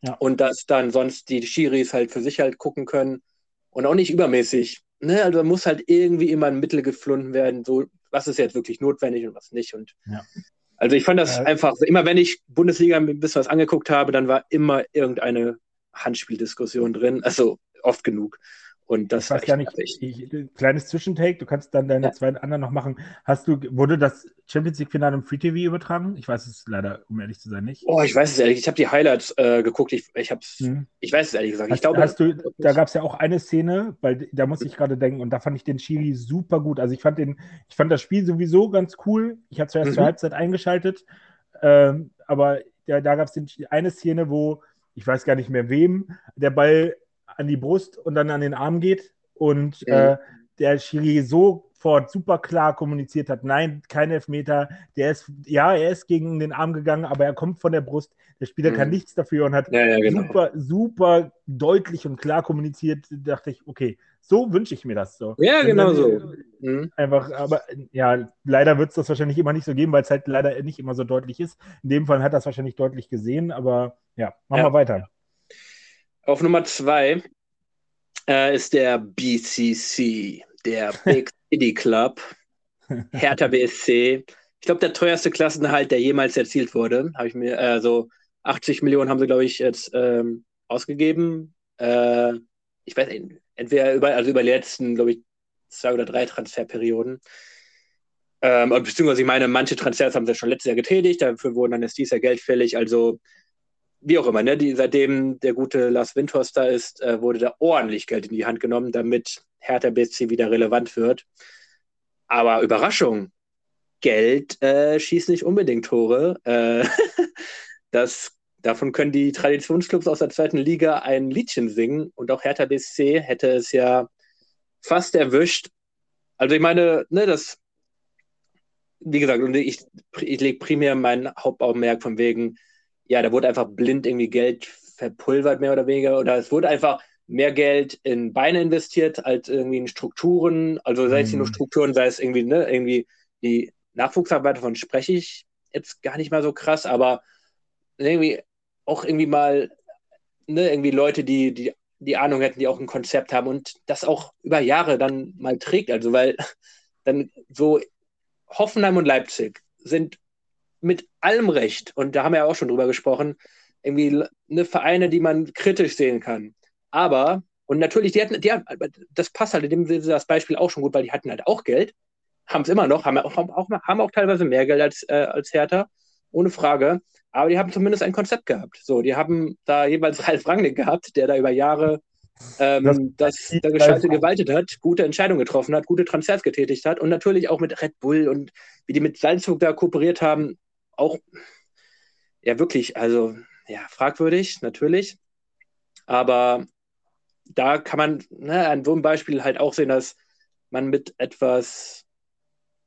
ja. und dass dann sonst die Schiris halt für sich halt gucken können und auch nicht übermäßig. Ne? Also muss halt irgendwie immer ein Mittel gefunden werden, so was ist jetzt wirklich notwendig und was nicht. Und ja. also ich fand das ja. einfach, immer wenn ich Bundesliga ein bisschen was angeguckt habe, dann war immer irgendeine Handspieldiskussion drin, also oft genug. Und das ich weiß gar nicht, ich, kleines Zwischentake, du kannst dann deine ja. zwei anderen noch machen. Hast du, wurde das Champions League-Finale im Free TV übertragen? Ich weiß es leider, um ehrlich zu sein, nicht. Oh, ich weiß es ehrlich. Ich habe die Highlights äh, geguckt. Ich, ich, hm. ich weiß es ehrlich gesagt. Hast, ich glaube, hast du, da gab es ja auch eine Szene, weil da muss ich gerade denken, und da fand ich den Schiri super gut. Also ich fand den, ich fand das Spiel sowieso ganz cool. Ich habe zuerst mhm. zur Halbzeit eingeschaltet, ähm, aber ja, da gab es eine Szene, wo ich weiß gar nicht mehr wem, der Ball an die Brust und dann an den Arm geht und mhm. äh, der Schiri sofort super klar kommuniziert hat, nein, kein Elfmeter, der ist, ja, er ist gegen den Arm gegangen, aber er kommt von der Brust, der Spieler mhm. kann nichts dafür und hat ja, ja, genau. super, super deutlich und klar kommuniziert, dachte ich, okay, so wünsche ich mir das so. Ja, und genau so. Mhm. Einfach, aber ja, leider wird es das wahrscheinlich immer nicht so geben, weil es halt leider nicht immer so deutlich ist. In dem Fall hat er es wahrscheinlich deutlich gesehen, aber ja, machen wir weiter. Auf Nummer zwei äh, ist der BCC, der Big City Club, Hertha BSC. Ich glaube, der teuerste Klassenerhalt, der jemals erzielt wurde. Habe ich mir, äh, so 80 Millionen haben sie, glaube ich, jetzt ähm, ausgegeben. Äh, ich weiß nicht, entweder über, also über die letzten, glaube ich, zwei oder drei Transferperioden. Ähm, beziehungsweise, ich meine, manche Transfers haben sie schon letztes Jahr getätigt, dafür wurden dann jetzt dieses Jahr Geld fällig. Also wie auch immer, ne, die, seitdem der gute Lars Windhorst da ist, äh, wurde da ordentlich Geld in die Hand genommen, damit Hertha BSC wieder relevant wird. Aber Überraschung, Geld äh, schießt nicht unbedingt Tore. Äh, das, davon können die Traditionsclubs aus der zweiten Liga ein Liedchen singen und auch Hertha BSC hätte es ja fast erwischt. Also ich meine, ne, das, wie gesagt, ich, ich lege primär meinen Hauptaugenmerk von wegen, ja, da wurde einfach blind irgendwie Geld verpulvert, mehr oder weniger. Oder es wurde einfach mehr Geld in Beine investiert als irgendwie in Strukturen. Also sei es mhm. nur Strukturen, sei es irgendwie, ne, irgendwie die Nachwuchsarbeit, davon spreche ich jetzt gar nicht mal so krass, aber irgendwie auch irgendwie mal, ne, irgendwie Leute, die, die die Ahnung hätten, die auch ein Konzept haben und das auch über Jahre dann mal trägt. Also weil dann so Hoffenheim und Leipzig sind mit allem Recht, und da haben wir ja auch schon drüber gesprochen, irgendwie eine Vereine, die man kritisch sehen kann. Aber, und natürlich, die hatten, die hatten, das passt halt, in dem Sinne das Beispiel auch schon gut, weil die hatten halt auch Geld, haben es immer noch, haben auch, auch, haben auch teilweise mehr Geld als, äh, als Hertha, ohne Frage. Aber die haben zumindest ein Konzept gehabt. So, die haben da jeweils Ralf Rangnick gehabt, der da über Jahre ähm, das, das da Scheiße gewaltet hat, gute Entscheidungen getroffen hat, gute Transfers getätigt hat und natürlich auch mit Red Bull und wie die mit Salzburg da kooperiert haben, auch ja wirklich, also ja, fragwürdig, natürlich. Aber da kann man ne, an so einem Beispiel halt auch sehen, dass man mit etwas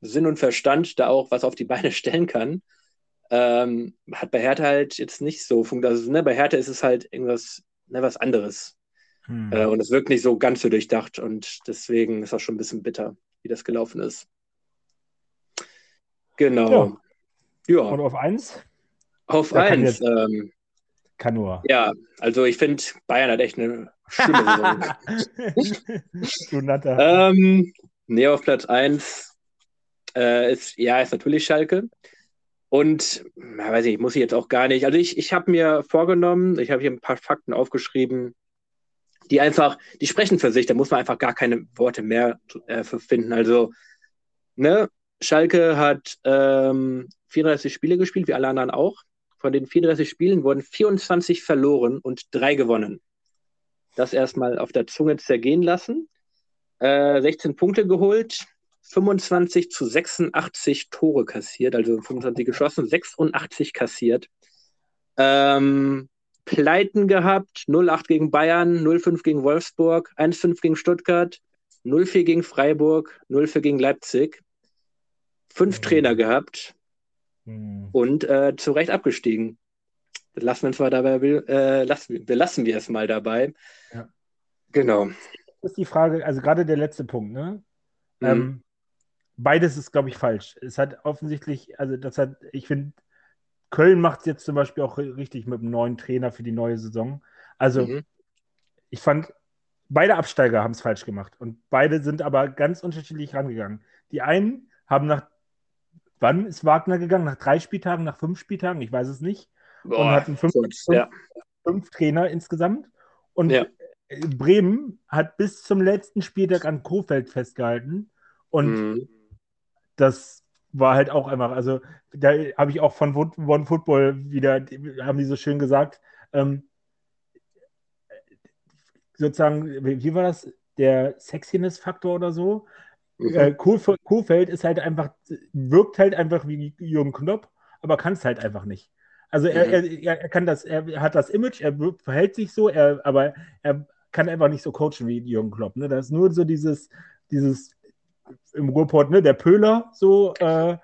Sinn und Verstand da auch was auf die Beine stellen kann. Ähm, hat bei Hertha halt jetzt nicht so funktioniert. Also, ne, bei Hertha ist es halt irgendwas ne, was anderes. Hm. Äh, und es wirkt nicht so ganz so durchdacht und deswegen ist auch schon ein bisschen bitter, wie das gelaufen ist. Genau. Ja. Ja. Und auf eins? Auf Da kann eins. jetzt- Ähm, Kann nur. ja, also ich finde, Bayern hat echt eine schlimme Saison. du Natter. ähm, nee, auf Platz 1 äh, ist, ja, ist natürlich Schalke. Und, weiß ich, muss ich jetzt auch gar nicht. Also ich, ich habe mir vorgenommen, ich habe hier ein paar Fakten aufgeschrieben, die einfach, die sprechen für sich, da muss man einfach gar keine Worte mehr äh, finden. Also, ne, Schalke hat ähm, 34 Spiele gespielt, wie alle anderen auch. Von den 34 Spielen wurden 24 verloren und drei gewonnen. Das erstmal auf der Zunge zergehen lassen. Äh, 16 Punkte geholt, 25 zu 86 Tore kassiert, also 25 geschossen, 86 kassiert. Ähm, Pleiten gehabt, 0-8 gegen Bayern, 0-5 gegen Wolfsburg, 1-5 gegen Stuttgart, 0-4 gegen Freiburg, 0-4 gegen Leipzig. Fünf Mhm. Trainer gehabt Hm. und äh, zu Recht abgestiegen. Das lassen wir uns mal dabei, äh, lassen, belassen wir es mal dabei. Ja. Genau. Das ist die Frage, also gerade der letzte Punkt, ne? Mhm. Ähm, beides ist, glaube ich, falsch. Es hat offensichtlich, also das hat, ich finde, Köln macht es jetzt zum Beispiel auch richtig mit einem neuen Trainer für die neue Saison. Also Mhm. ich fand, beide Absteiger haben es falsch gemacht und beide sind aber ganz unterschiedlich rangegangen. Die einen haben nach, wann ist Wagner gegangen? Nach drei Spieltagen, nach fünf Spieltagen? Ich weiß es nicht. Boah, hatten fünf- kurz, ja. Fünf Trainer insgesamt. Und Ja. Bremen hat bis zum letzten Spieltag an Kofeld festgehalten. Und Mhm. das war halt auch einfach, also da habe ich auch von One Football wieder, haben die so schön gesagt, ähm, sozusagen, wie war das? Der Sexiness-Faktor oder so. Äh, ist halt einfach, wirkt halt einfach wie Jürgen Klopp, aber kann es halt einfach nicht. Also er, Mhm. er, er kann das, er hat das Image, er verhält sich so, er, aber er kann einfach nicht so coachen wie Jürgen Klopp. Ne? Das ist nur so dieses, dieses im Ruhrport, ne, der Pöhler, so, äh,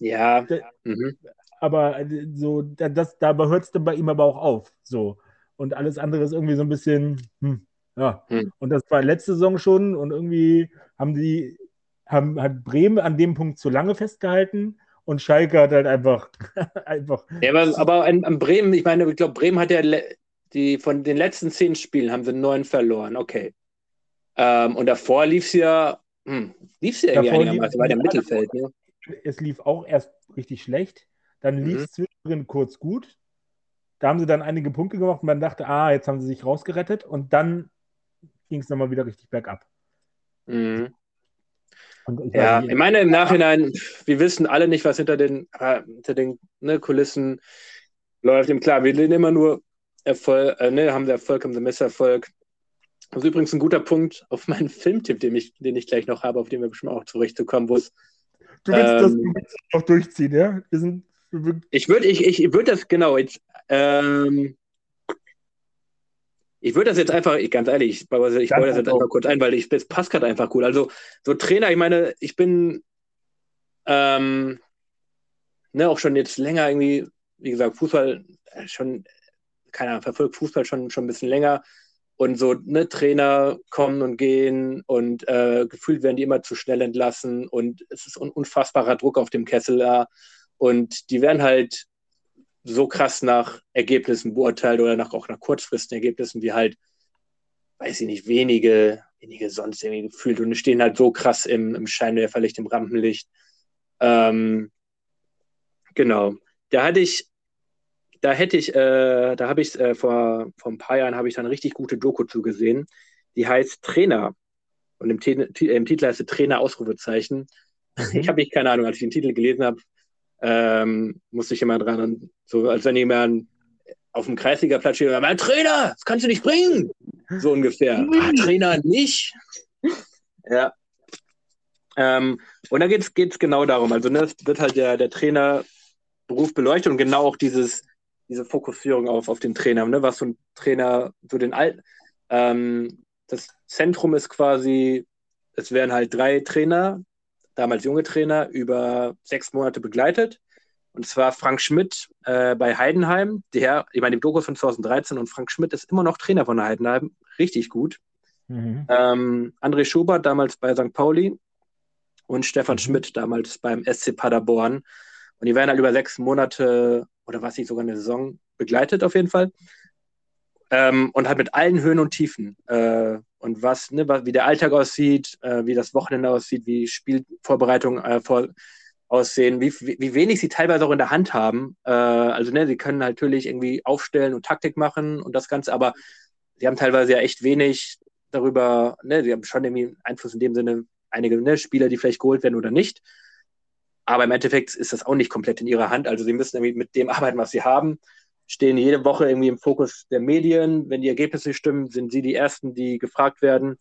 Ja. Der- Mhm. aber äh, so, da- das, da hört es dann bei ihm aber auch auf. So. Und alles andere ist irgendwie so ein bisschen, hm, ja. Hm. Und das war letzte Saison schon und irgendwie haben die, haben, hat Bremen an dem Punkt zu lange festgehalten und Schalke hat halt einfach, einfach, Ja, aber, aber an, an Bremen, ich meine, ich glaube, Bremen hat ja die von den letzten zehn Spielen haben sie neun verloren, okay. Ähm, und davor lief es ja, hm, lief es ja irgendwie Davor einigermaßen, war der im Mittelfeld, ne? es lief auch erst richtig schlecht, dann lief Mhm. es zwischendrin kurz gut. Da haben sie dann einige Punkte gemacht und man dachte, ah, jetzt haben sie sich rausgerettet und dann ging es nochmal wieder richtig bergab. Mhm. Und ich Ja, ich meine, im Nachhinein, wir wissen alle nicht, was hinter den, äh, hinter den ne, Kulissen läuft. Im Klar, wir sehen immer nur Erfolg, äh, ne, haben wir Erfolg, haben wir Misserfolg. Das ist übrigens ein guter Punkt auf meinen Filmtipp, den ich, den ich gleich noch habe, auf den wir bestimmt auch zurechtzukommen, wo es Du willst das Ähm, noch durchziehen, ja? Wir sind. Wir, Ich würde ich, ich würd das, genau, jetzt, ähm, ich würde das jetzt einfach, ich, ganz ehrlich, ich baue das jetzt einfach. kurz ein, weil ich, das passt gerade einfach cool. Also, so Trainer, ich meine, ich bin ähm, ne, auch schon jetzt länger irgendwie, wie gesagt, Fußball äh, schon, keine Ahnung, verfolgt Fußball schon, schon ein bisschen länger. Und so, ne, Trainer kommen und gehen und äh, gefühlt werden die immer zu schnell entlassen und es ist ein unfassbarer Druck auf dem Kessel da. Und die werden halt so krass nach Ergebnissen beurteilt oder nach, auch nach kurzfristigen Ergebnissen, wie halt, weiß ich nicht, wenige, wenige sonst irgendwie gefühlt und stehen halt so krass im, im Scheinwerferlicht, im Rampenlicht. Ähm, genau. Da hatte ich, da hätte ich, äh, da habe ich äh, vor, vor ein paar Jahren habe ich da eine richtig gute Doku zugesehen. Die heißt Trainer. Und im, Ti- im Titel heißt sie Trainer Ausrufezeichen. Ich habe nicht keine Ahnung, als ich den Titel gelesen habe, ähm, musste ich immer dran so, als wenn jemand auf dem Kreisliga-Platz steht und sagt, mein Trainer, das kannst du nicht bringen. So ungefähr. Ah, Trainer nicht. ja. Ähm, und da geht es genau darum. Also, ne, wird halt der, der Trainerberuf beleuchtet und genau auch dieses, diese Fokussierung auf, auf den Trainer, ne, was so ein Trainer, so den alten, ähm, das Zentrum ist quasi, es werden halt drei Trainer, damals junge Trainer, über sechs Monate begleitet. Und zwar Frank Schmidt äh, bei Heidenheim, der, ich meine, im Doku von 2013 und Frank Schmidt ist immer noch Trainer von Heidenheim, richtig gut. Mhm. Ähm, André Schubert damals bei St. Pauli und Stefan Mhm. Schmidt damals beim SC Paderborn. Und die werden halt über sechs Monate oder was sich sogar eine Saison begleitet auf jeden Fall. Ähm, und halt mit allen Höhen und Tiefen. Äh, und was, ne, wie der Alltag aussieht, äh, wie das Wochenende aussieht, wie Spielvorbereitungen äh, vor, aussehen, wie, wie wenig sie teilweise auch in der Hand haben. Äh, also, ne, sie können natürlich irgendwie aufstellen und Taktik machen und das Ganze, aber sie haben teilweise ja echt wenig darüber, ne, sie haben schon irgendwie Einfluss in dem Sinne, einige ne, Spieler, die vielleicht geholt werden oder nicht. Aber im Endeffekt ist das auch nicht komplett in ihrer Hand. Also sie müssen irgendwie mit dem arbeiten, was sie haben stehen jede Woche irgendwie im Fokus der Medien. Wenn die Ergebnisse stimmen, sind sie die Ersten, die gefragt werden.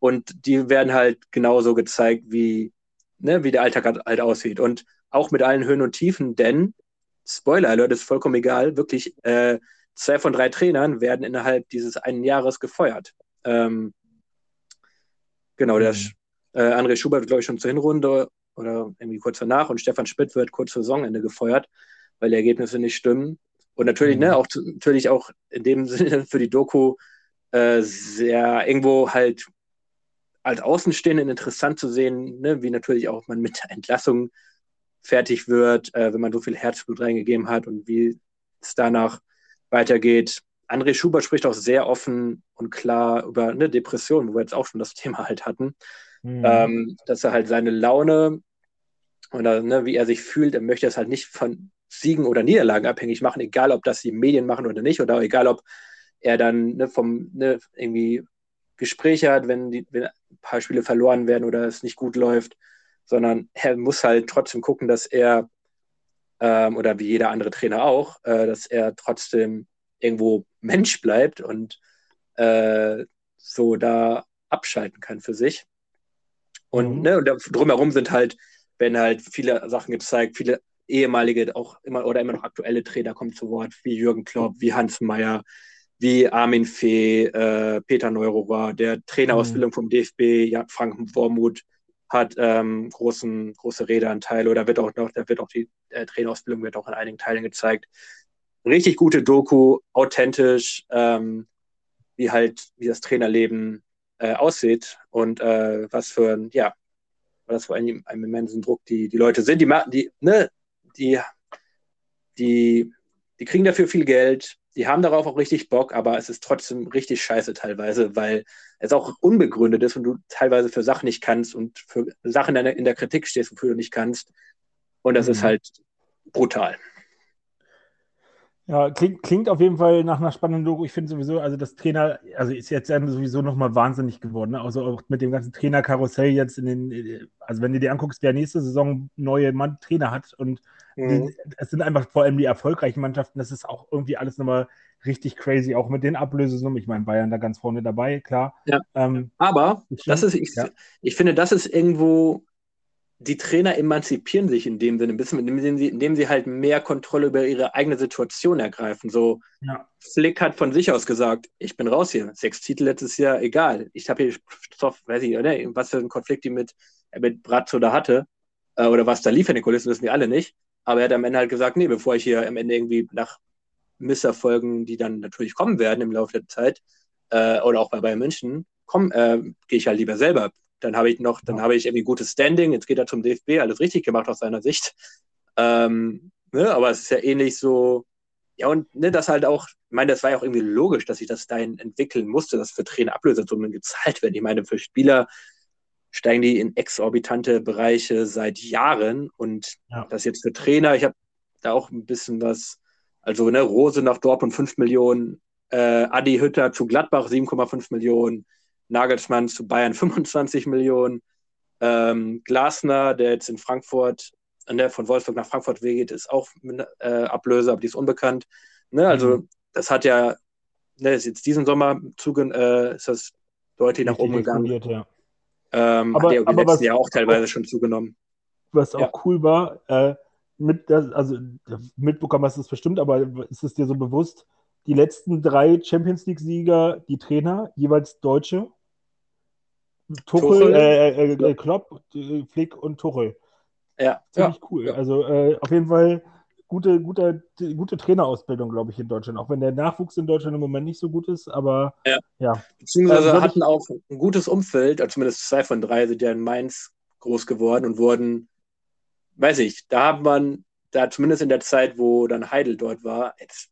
Und die werden halt genauso gezeigt, wie, ne, wie der Alltag halt aussieht. Und auch mit allen Höhen und Tiefen, denn, Spoiler Alert, ist vollkommen egal, wirklich, äh, zwei von drei Trainern werden innerhalb dieses einen Jahres gefeuert. Ähm, genau, mhm. der äh, André Schubert wird, glaube ich, schon zur Hinrunde oder irgendwie kurz danach und Stefan Schmidt wird kurz vor Saisonende gefeuert, weil die Ergebnisse nicht stimmen. Und natürlich, ne, mhm. auch natürlich auch in dem Sinne für die Doku äh, sehr irgendwo halt als Außenstehenden interessant zu sehen, ne, wie natürlich auch man mit der Entlassung fertig wird, äh, wenn man so viel Herzblut reingegeben hat und wie es danach weitergeht. André Schubert spricht auch sehr offen und klar über eine Depression, wo wir jetzt auch schon das Thema halt hatten, mhm. ähm, dass er halt seine Laune oder ne, wie er sich fühlt, er möchte es halt nicht von Siegen oder Niederlagen abhängig machen, egal ob das die Medien machen oder nicht, oder egal ob er dann ne, vom ne, irgendwie Gespräche hat, wenn, die, wenn ein paar Spiele verloren werden oder es nicht gut läuft, sondern er muss halt trotzdem gucken, dass er ähm, oder wie jeder andere Trainer auch, äh, dass er trotzdem irgendwo Mensch bleibt und äh, so da abschalten kann für sich. Und, mhm. ne, und drumherum sind halt, werden halt viele Sachen gezeigt, viele ehemalige, auch immer oder immer noch aktuelle Trainer kommen zu Wort, wie Jürgen Klopp, wie Hans Meyer, wie Armin Fee, äh, Peter Neurohrer, der Trainerausbildung mhm. vom DFB, ja, Frank Wormuth hat ähm, großen, große Redeanteile oder wird auch noch, da wird auch die äh, Trainerausbildung wird auch in einigen Teilen gezeigt. Richtig gute Doku, authentisch, ähm, wie halt, wie das Trainerleben äh, aussieht und äh, was für ein, ja, was für einen, einen immensen Druck die, die Leute sind. Die, die, ne, die, die, die kriegen dafür viel Geld, die haben darauf auch richtig Bock, aber es ist trotzdem richtig scheiße teilweise, weil es auch unbegründet ist und du teilweise für Sachen nicht kannst und für Sachen in der, in der Kritik stehst, wofür du nicht kannst. Und das mhm. ist halt brutal. Ja, klingt, klingt auf jeden Fall nach einer spannenden Logo. Ich finde sowieso, also das Trainer, also ist jetzt sowieso nochmal wahnsinnig geworden. Ne? Also auch mit dem ganzen Trainerkarussell jetzt in den, also wenn du dir anguckst, wer nächste Saison neue Mann Trainer hat und mhm. es sind einfach vor allem die erfolgreichen Mannschaften, das ist auch irgendwie alles nochmal richtig crazy, auch mit den Ablösesummen. Ich meine, Bayern da ganz vorne dabei, klar. Ja. Ähm, Aber das ist, ich, ja. ich finde, das ist irgendwo die Trainer emanzipieren sich in dem Sinne ein bisschen, indem sie, indem sie halt mehr Kontrolle über ihre eigene Situation ergreifen. So, ja. Flick hat von sich aus gesagt, ich bin raus hier. Sechs Titel letztes Jahr, egal. Ich habe hier Stoff, weiß ich, oder? was für ein Konflikt die mit, mit Bratzo da hatte, äh, oder was da lief in den Kulissen, wissen wir alle nicht. Aber er hat am Ende halt gesagt, nee, bevor ich hier am Ende irgendwie nach Misserfolgen, die dann natürlich kommen werden im Laufe der Zeit, äh, oder auch bei Bayern München, komm, äh, gehe ich halt lieber selber dann habe ich noch, dann habe ich irgendwie gutes Standing. Jetzt geht er zum DFB, alles richtig gemacht aus seiner Sicht. Ähm, ne, aber es ist ja ähnlich so, ja, und ne, das halt auch, ich meine, das war ja auch irgendwie logisch, dass ich das dahin entwickeln musste, dass für Trainer Ablösesummen gezahlt werden. Ich meine, für Spieler steigen die in exorbitante Bereiche seit Jahren und ja. das jetzt für Trainer, ich habe da auch ein bisschen was, also ne, Rose nach Dortmund 5 Millionen, äh, Adi Hütter zu Gladbach 7,5 Millionen, Nagelsmann zu Bayern 25 Millionen. Ähm, Glasner, der jetzt in Frankfurt, der ne, von Wolfsburg nach Frankfurt weggeht, ist auch äh, Ablöse, aber die ist unbekannt. Ne, also mhm. das hat ja, ne, ist jetzt diesen Sommer zuge äh, ist das deutlich nach oben gegangen. Ja. Ähm, aber, hat ja aber letzten Jahr auch teilweise auch, schon zugenommen. Was auch ja. cool war, äh, mit also mitbekommen hast du es bestimmt, aber ist es dir so bewusst, die letzten drei Champions League-Sieger, die Trainer, jeweils Deutsche? Tuchel, äh, äh, äh, Klopp, Flick und Tuchel. Ja. Ziemlich ja. cool. Ja. Also äh, auf jeden Fall gute, gute, gute Trainerausbildung, glaube ich, in Deutschland. Auch wenn der Nachwuchs in Deutschland im Moment nicht so gut ist, aber ja. ja. Beziehungsweise also, hatten auch ein gutes Umfeld, also zumindest zwei von drei sind ja in Mainz groß geworden und wurden, weiß ich, da hat man da zumindest in der Zeit, wo dann Heidel dort war, jetzt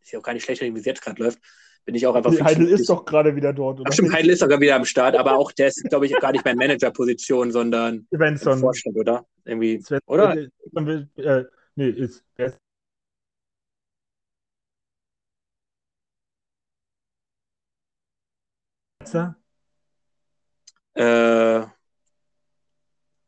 ist ja auch gar nicht schlechter, wie es jetzt gerade läuft, bin ich auch einfach. Heidel ist doch gerade wieder dort, oder? Ach, stimmt, Heidel ist sogar wieder am Start, aber auch der ist, glaube ich, gar nicht mehr in Managerposition, sondern Svensson. Vorstand, oder? Irgendwie, oder? Äh, nee, ist. Äh,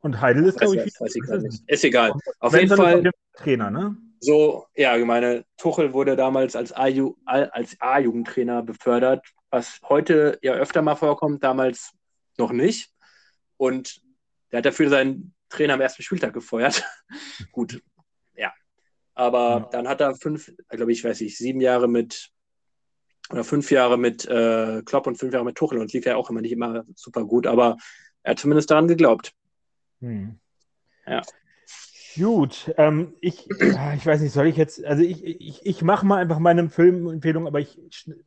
und Heidel ist, glaube ich, weiß ich nicht. Ist egal. Auf jeden Fall. Trainer, ne? So, ja, ich meine, Tuchel wurde damals als A-Jugendtrainer befördert, was heute ja öfter mal vorkommt, damals noch nicht. Und der hat dafür seinen Trainer am ersten Spieltag gefeuert. Gut. Aber ja. dann hat er fünf, glaube ich, weiß ich, sieben Jahre mit oder fünf Jahre mit äh, Klopp und fünf Jahre mit Tuchel und es lief ja auch immer nicht immer super gut, aber er hat zumindest daran geglaubt. Hm. Ja. Gut, ähm, ich, ich weiß nicht, soll ich jetzt, also ich, ich, ich mache mal einfach meine Filmempfehlung, aber ich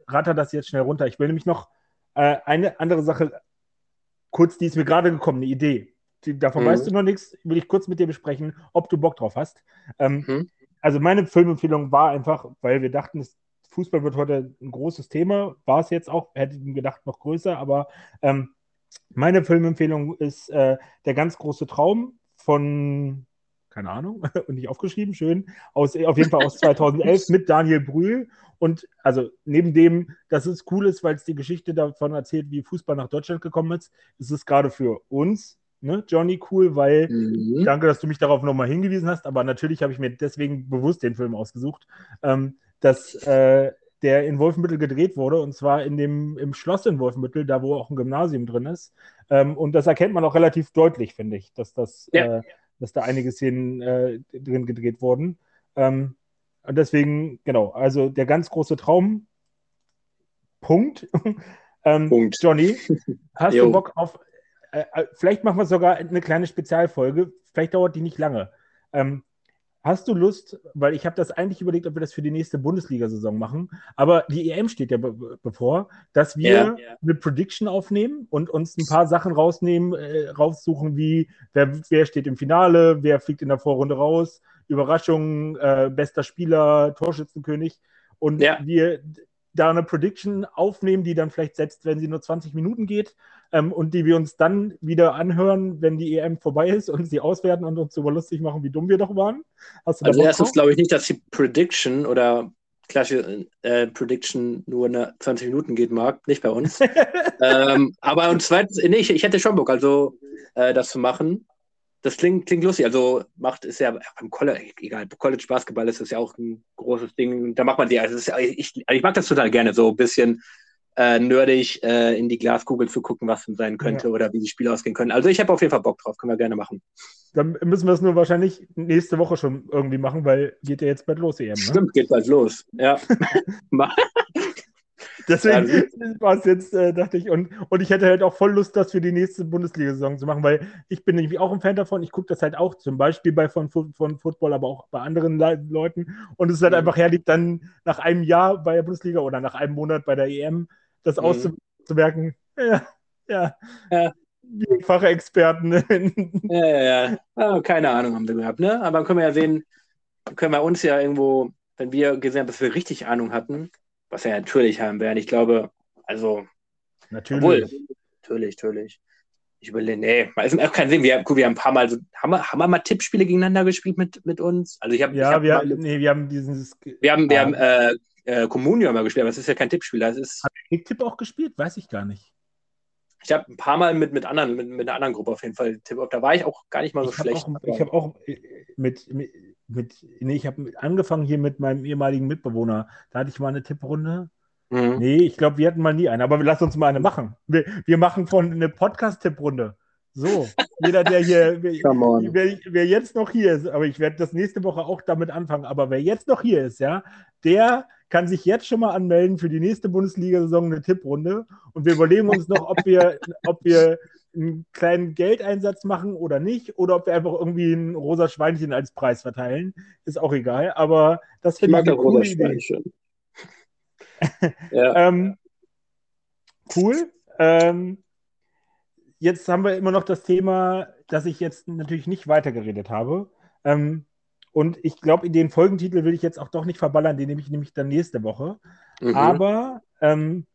ratter das jetzt schnell runter. Ich will nämlich noch äh, eine andere Sache, kurz, die ist mir gerade gekommen, eine Idee. Die, davon mhm. weißt du noch nichts, will ich kurz mit dir besprechen, ob du Bock drauf hast. Ähm, mhm. Also meine Filmempfehlung war einfach, weil wir dachten, Fußball wird heute ein großes Thema, war es jetzt auch, hätte ich gedacht, noch größer, aber ähm, meine Filmempfehlung ist äh, Der ganz große Traum von, keine Ahnung, und nicht aufgeschrieben, schön, aus, auf jeden Fall aus 2011 mit Daniel Brühl. Und also neben dem, dass es cool ist, weil es die Geschichte davon erzählt, wie Fußball nach Deutschland gekommen ist, ist es gerade für uns, ne, Johnny, cool, weil mhm. danke, dass du mich darauf nochmal hingewiesen hast, aber natürlich habe ich mir deswegen bewusst den Film ausgesucht, ähm, dass äh, der in Wolfenbüttel gedreht wurde, und zwar in dem, im Schloss in Wolfenbüttel, da wo auch ein Gymnasium drin ist. Ähm, und das erkennt man auch relativ deutlich, finde ich, dass, das, ja. äh, dass da einige Szenen äh, drin gedreht wurden. Ähm, und deswegen, genau, also der ganz große Traum. Punkt. ähm, Punkt. Johnny, hast du Bock auf, äh, äh, vielleicht machen wir sogar eine kleine Spezialfolge, vielleicht dauert die nicht lange. Ähm, Hast du Lust, weil ich habe das eigentlich überlegt, ob wir das für die nächste Bundesliga-Saison machen, aber die EM steht ja be bevor, dass wir ja, ja. eine Prediction aufnehmen und uns ein paar Sachen rausnehmen, äh, raussuchen, wie wer, wer steht im Finale, wer fliegt in der Vorrunde raus, Überraschung, äh, bester Spieler, Torschützenkönig und ja. wir da eine Prediction aufnehmen, die dann vielleicht selbst, wenn sie nur 20 Minuten geht, ähm, und die wir uns dann wieder anhören, wenn die EM vorbei ist und sie auswerten und uns darüber lustig machen, wie dumm wir doch waren. also erstens glaube ich nicht, dass die Prediction oder klassische äh, Prediction nur eine 20 Minuten geht mag, nicht bei uns. ähm, aber und zweitens, nee, ich, ich hätte schon Bock, also äh, das zu machen. Das klingt, klingt lustig. Also macht ist ja beim College, egal, College Basketball ist das ja auch ein großes Ding. Da macht man die, also ist, ich, ich mag das total gerne, so ein bisschen äh, nerdig äh, in die Glaskugel zu gucken, was denn sein könnte ja. oder wie die Spiele ausgehen können. Also ich habe auf jeden Fall Bock drauf, können wir gerne machen. Dann müssen wir es nur wahrscheinlich nächste Woche schon irgendwie machen, weil geht ja jetzt bald los, EM. Ne? Stimmt, geht bald los. Ja. Deswegen war es jetzt, äh, dachte ich, und, und ich hätte halt auch voll Lust, das für die nächste Bundesliga-Saison zu machen, weil ich bin irgendwie auch ein Fan davon. Ich gucke das halt auch zum Beispiel bei von, von Football, aber auch bei anderen Le Leuten. Und es ist halt mhm. einfach herrlich, dann nach einem Jahr bei der Bundesliga oder nach einem Monat bei der EM das mhm. auszumerken. Ja, ja. ja. Die Fachexperten. ja, ja, ja. Oh, keine Ahnung haben wir gehabt, ne? Aber können wir ja sehen, können wir uns ja irgendwo, wenn wir gesehen haben, dass wir richtig Ahnung hatten, was wir ja natürlich haben werden. Ich glaube, also. Natürlich. Obwohl, natürlich, natürlich. Ich überlege, nee, es macht auch keinen Sinn. Wir, wir haben ein paar Mal so, haben wir, haben wir mal Tippspiele gegeneinander gespielt mit, mit uns? Also ich habe. Ja, hab wir, nee, wir haben dieses. Wir haben, wir haben äh, äh, Communio mal gespielt, aber es ist ja kein Tippspiel. Das ist. Hat Kicktipp auch gespielt? Weiß ich gar nicht. Ich habe ein paar Mal mit, mit anderen, mit, mit einer anderen Gruppe auf jeden Fall Tipp. Da war ich auch gar nicht mal so ich schlecht. Auch, ich habe auch äh, mit, mit, mit nee, ich habe angefangen hier mit meinem ehemaligen Mitbewohner. Da hatte ich mal eine Tipprunde. Mhm. Nee, ich glaube, wir hatten mal nie eine, aber wir lassen uns mal eine machen. Wir, wir machen von eine Podcast-Tipprunde. So, jeder, der hier, wer, wer, wer, jetzt noch hier ist, aber ich werde das nächste Woche auch damit anfangen, aber wer jetzt noch hier ist, ja, der kann sich jetzt schon mal anmelden für die nächste Bundesliga-Saison eine Tipprunde. Und wir überlegen uns noch, ob wir, ob wir einen kleinen Geldeinsatz machen oder nicht, oder ob wir einfach irgendwie ein rosa Schweinchen als Preis verteilen. Ist auch egal, aber das finde ich, ich eine coole Idee. ja. ähm, cool. Ähm, jetzt haben wir immer noch das Thema, dass ich jetzt natürlich nicht weitergeredet habe. Ähm, Und ich glaube, den Folgentitel will ich jetzt auch doch nicht verballern, den nehme ich nämlich dann nächste Woche. Mhm. Aber ähm,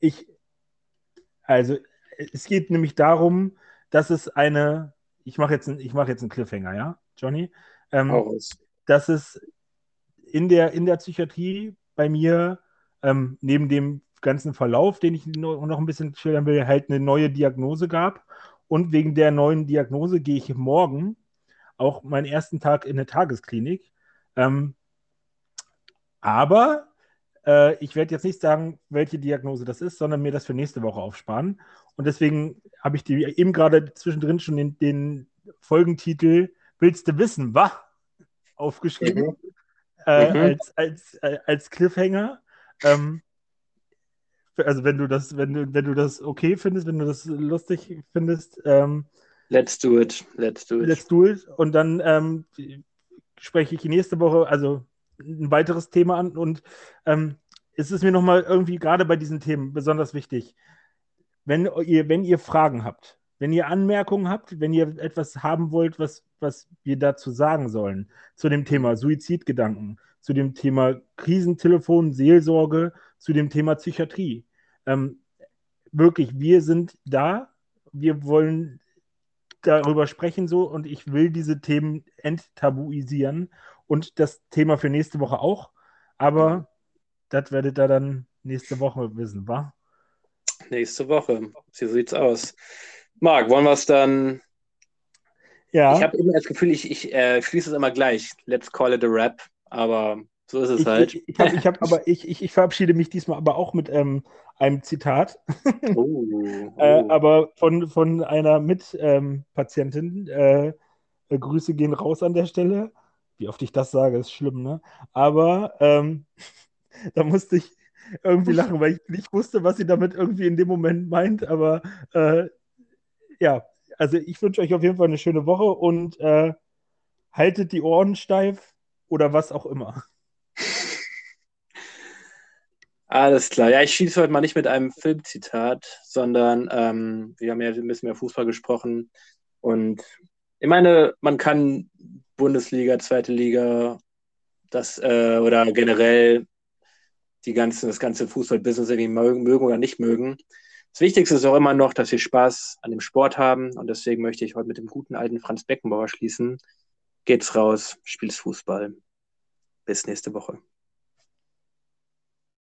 ich, also es geht nämlich darum, dass es eine, ich mache jetzt, ich mach jetzt einen Cliffhanger, ja, Johnny? Ähm, dass es in der, in der Psychiatrie bei mir ähm, neben dem ganzen Verlauf, den ich noch ein bisschen schildern will, halt eine neue Diagnose gab. Und wegen der neuen Diagnose gehe ich morgen auch meinen ersten Tag in eine Tagesklinik. Ähm, aber äh, ich werde jetzt nicht sagen, welche Diagnose das ist, sondern mir das für nächste Woche aufsparen. Und deswegen habe ich die eben gerade zwischendrin schon den, den Folgentitel Willst du wissen, was? aufgeschrieben. Mhm. Äh, mhm. als, als, als Cliffhanger. Ähm, also wenn du das, wenn du, wenn du das okay findest, wenn du das lustig findest, ähm, Let's do it. Let's do it. Let's do it. Und dann ähm, spreche ich nächste Woche also ein weiteres Thema an und ähm, es ist mir nochmal irgendwie gerade bei diesen Themen besonders wichtig, wenn ihr, wenn ihr Fragen habt, wenn ihr Anmerkungen habt, wenn ihr etwas haben wollt, was, was wir dazu sagen sollen, zu dem Thema Suizidgedanken, zu dem Thema Krisentelefon, Seelsorge, zu dem Thema Psychiatrie. Ähm, wirklich, wir sind da. Wir wollen darüber sprechen so und ich will diese Themen enttabuisieren und das Thema für nächste Woche auch. Aber das werdet ihr dann nächste Woche wissen, wa? Nächste Woche. So sieht's aus. Marc, wollen wir es dann. Ja. Ich habe immer das Gefühl, ich, ich äh, schließe es immer gleich. Let's call it a rap. Aber so ist es ich, halt. Ich, ich, hab, ich hab, aber ich, ich, ich verabschiede mich diesmal aber auch mit ähm, einem Zitat. Oh, oh. äh, aber von, von einer Mitpatientin. Ähm, äh, Grüße gehen raus an der Stelle. Wie oft ich das sage, ist schlimm, ne? Aber ähm, da musste ich irgendwie lachen, weil ich nicht wusste, was sie damit irgendwie in dem Moment meint. Aber äh, ja, also ich wünsche euch auf jeden Fall eine schöne Woche und äh, haltet die Ohren steif oder was auch immer. Alles klar. Ja, ich schieße heute mal nicht mit einem Filmzitat, sondern ähm, wir haben ja ein bisschen mehr Fußball gesprochen. Und ich meine, man kann Bundesliga, zweite Liga, das äh, oder generell die ganze, das ganze Fußball-Business irgendwie mögen, mögen oder nicht mögen. Das Wichtigste ist auch immer noch, dass wir Spaß an dem Sport haben. Und deswegen möchte ich heute mit dem guten alten Franz Beckenbauer schließen. Geht's raus, spielst Fußball. Bis nächste Woche.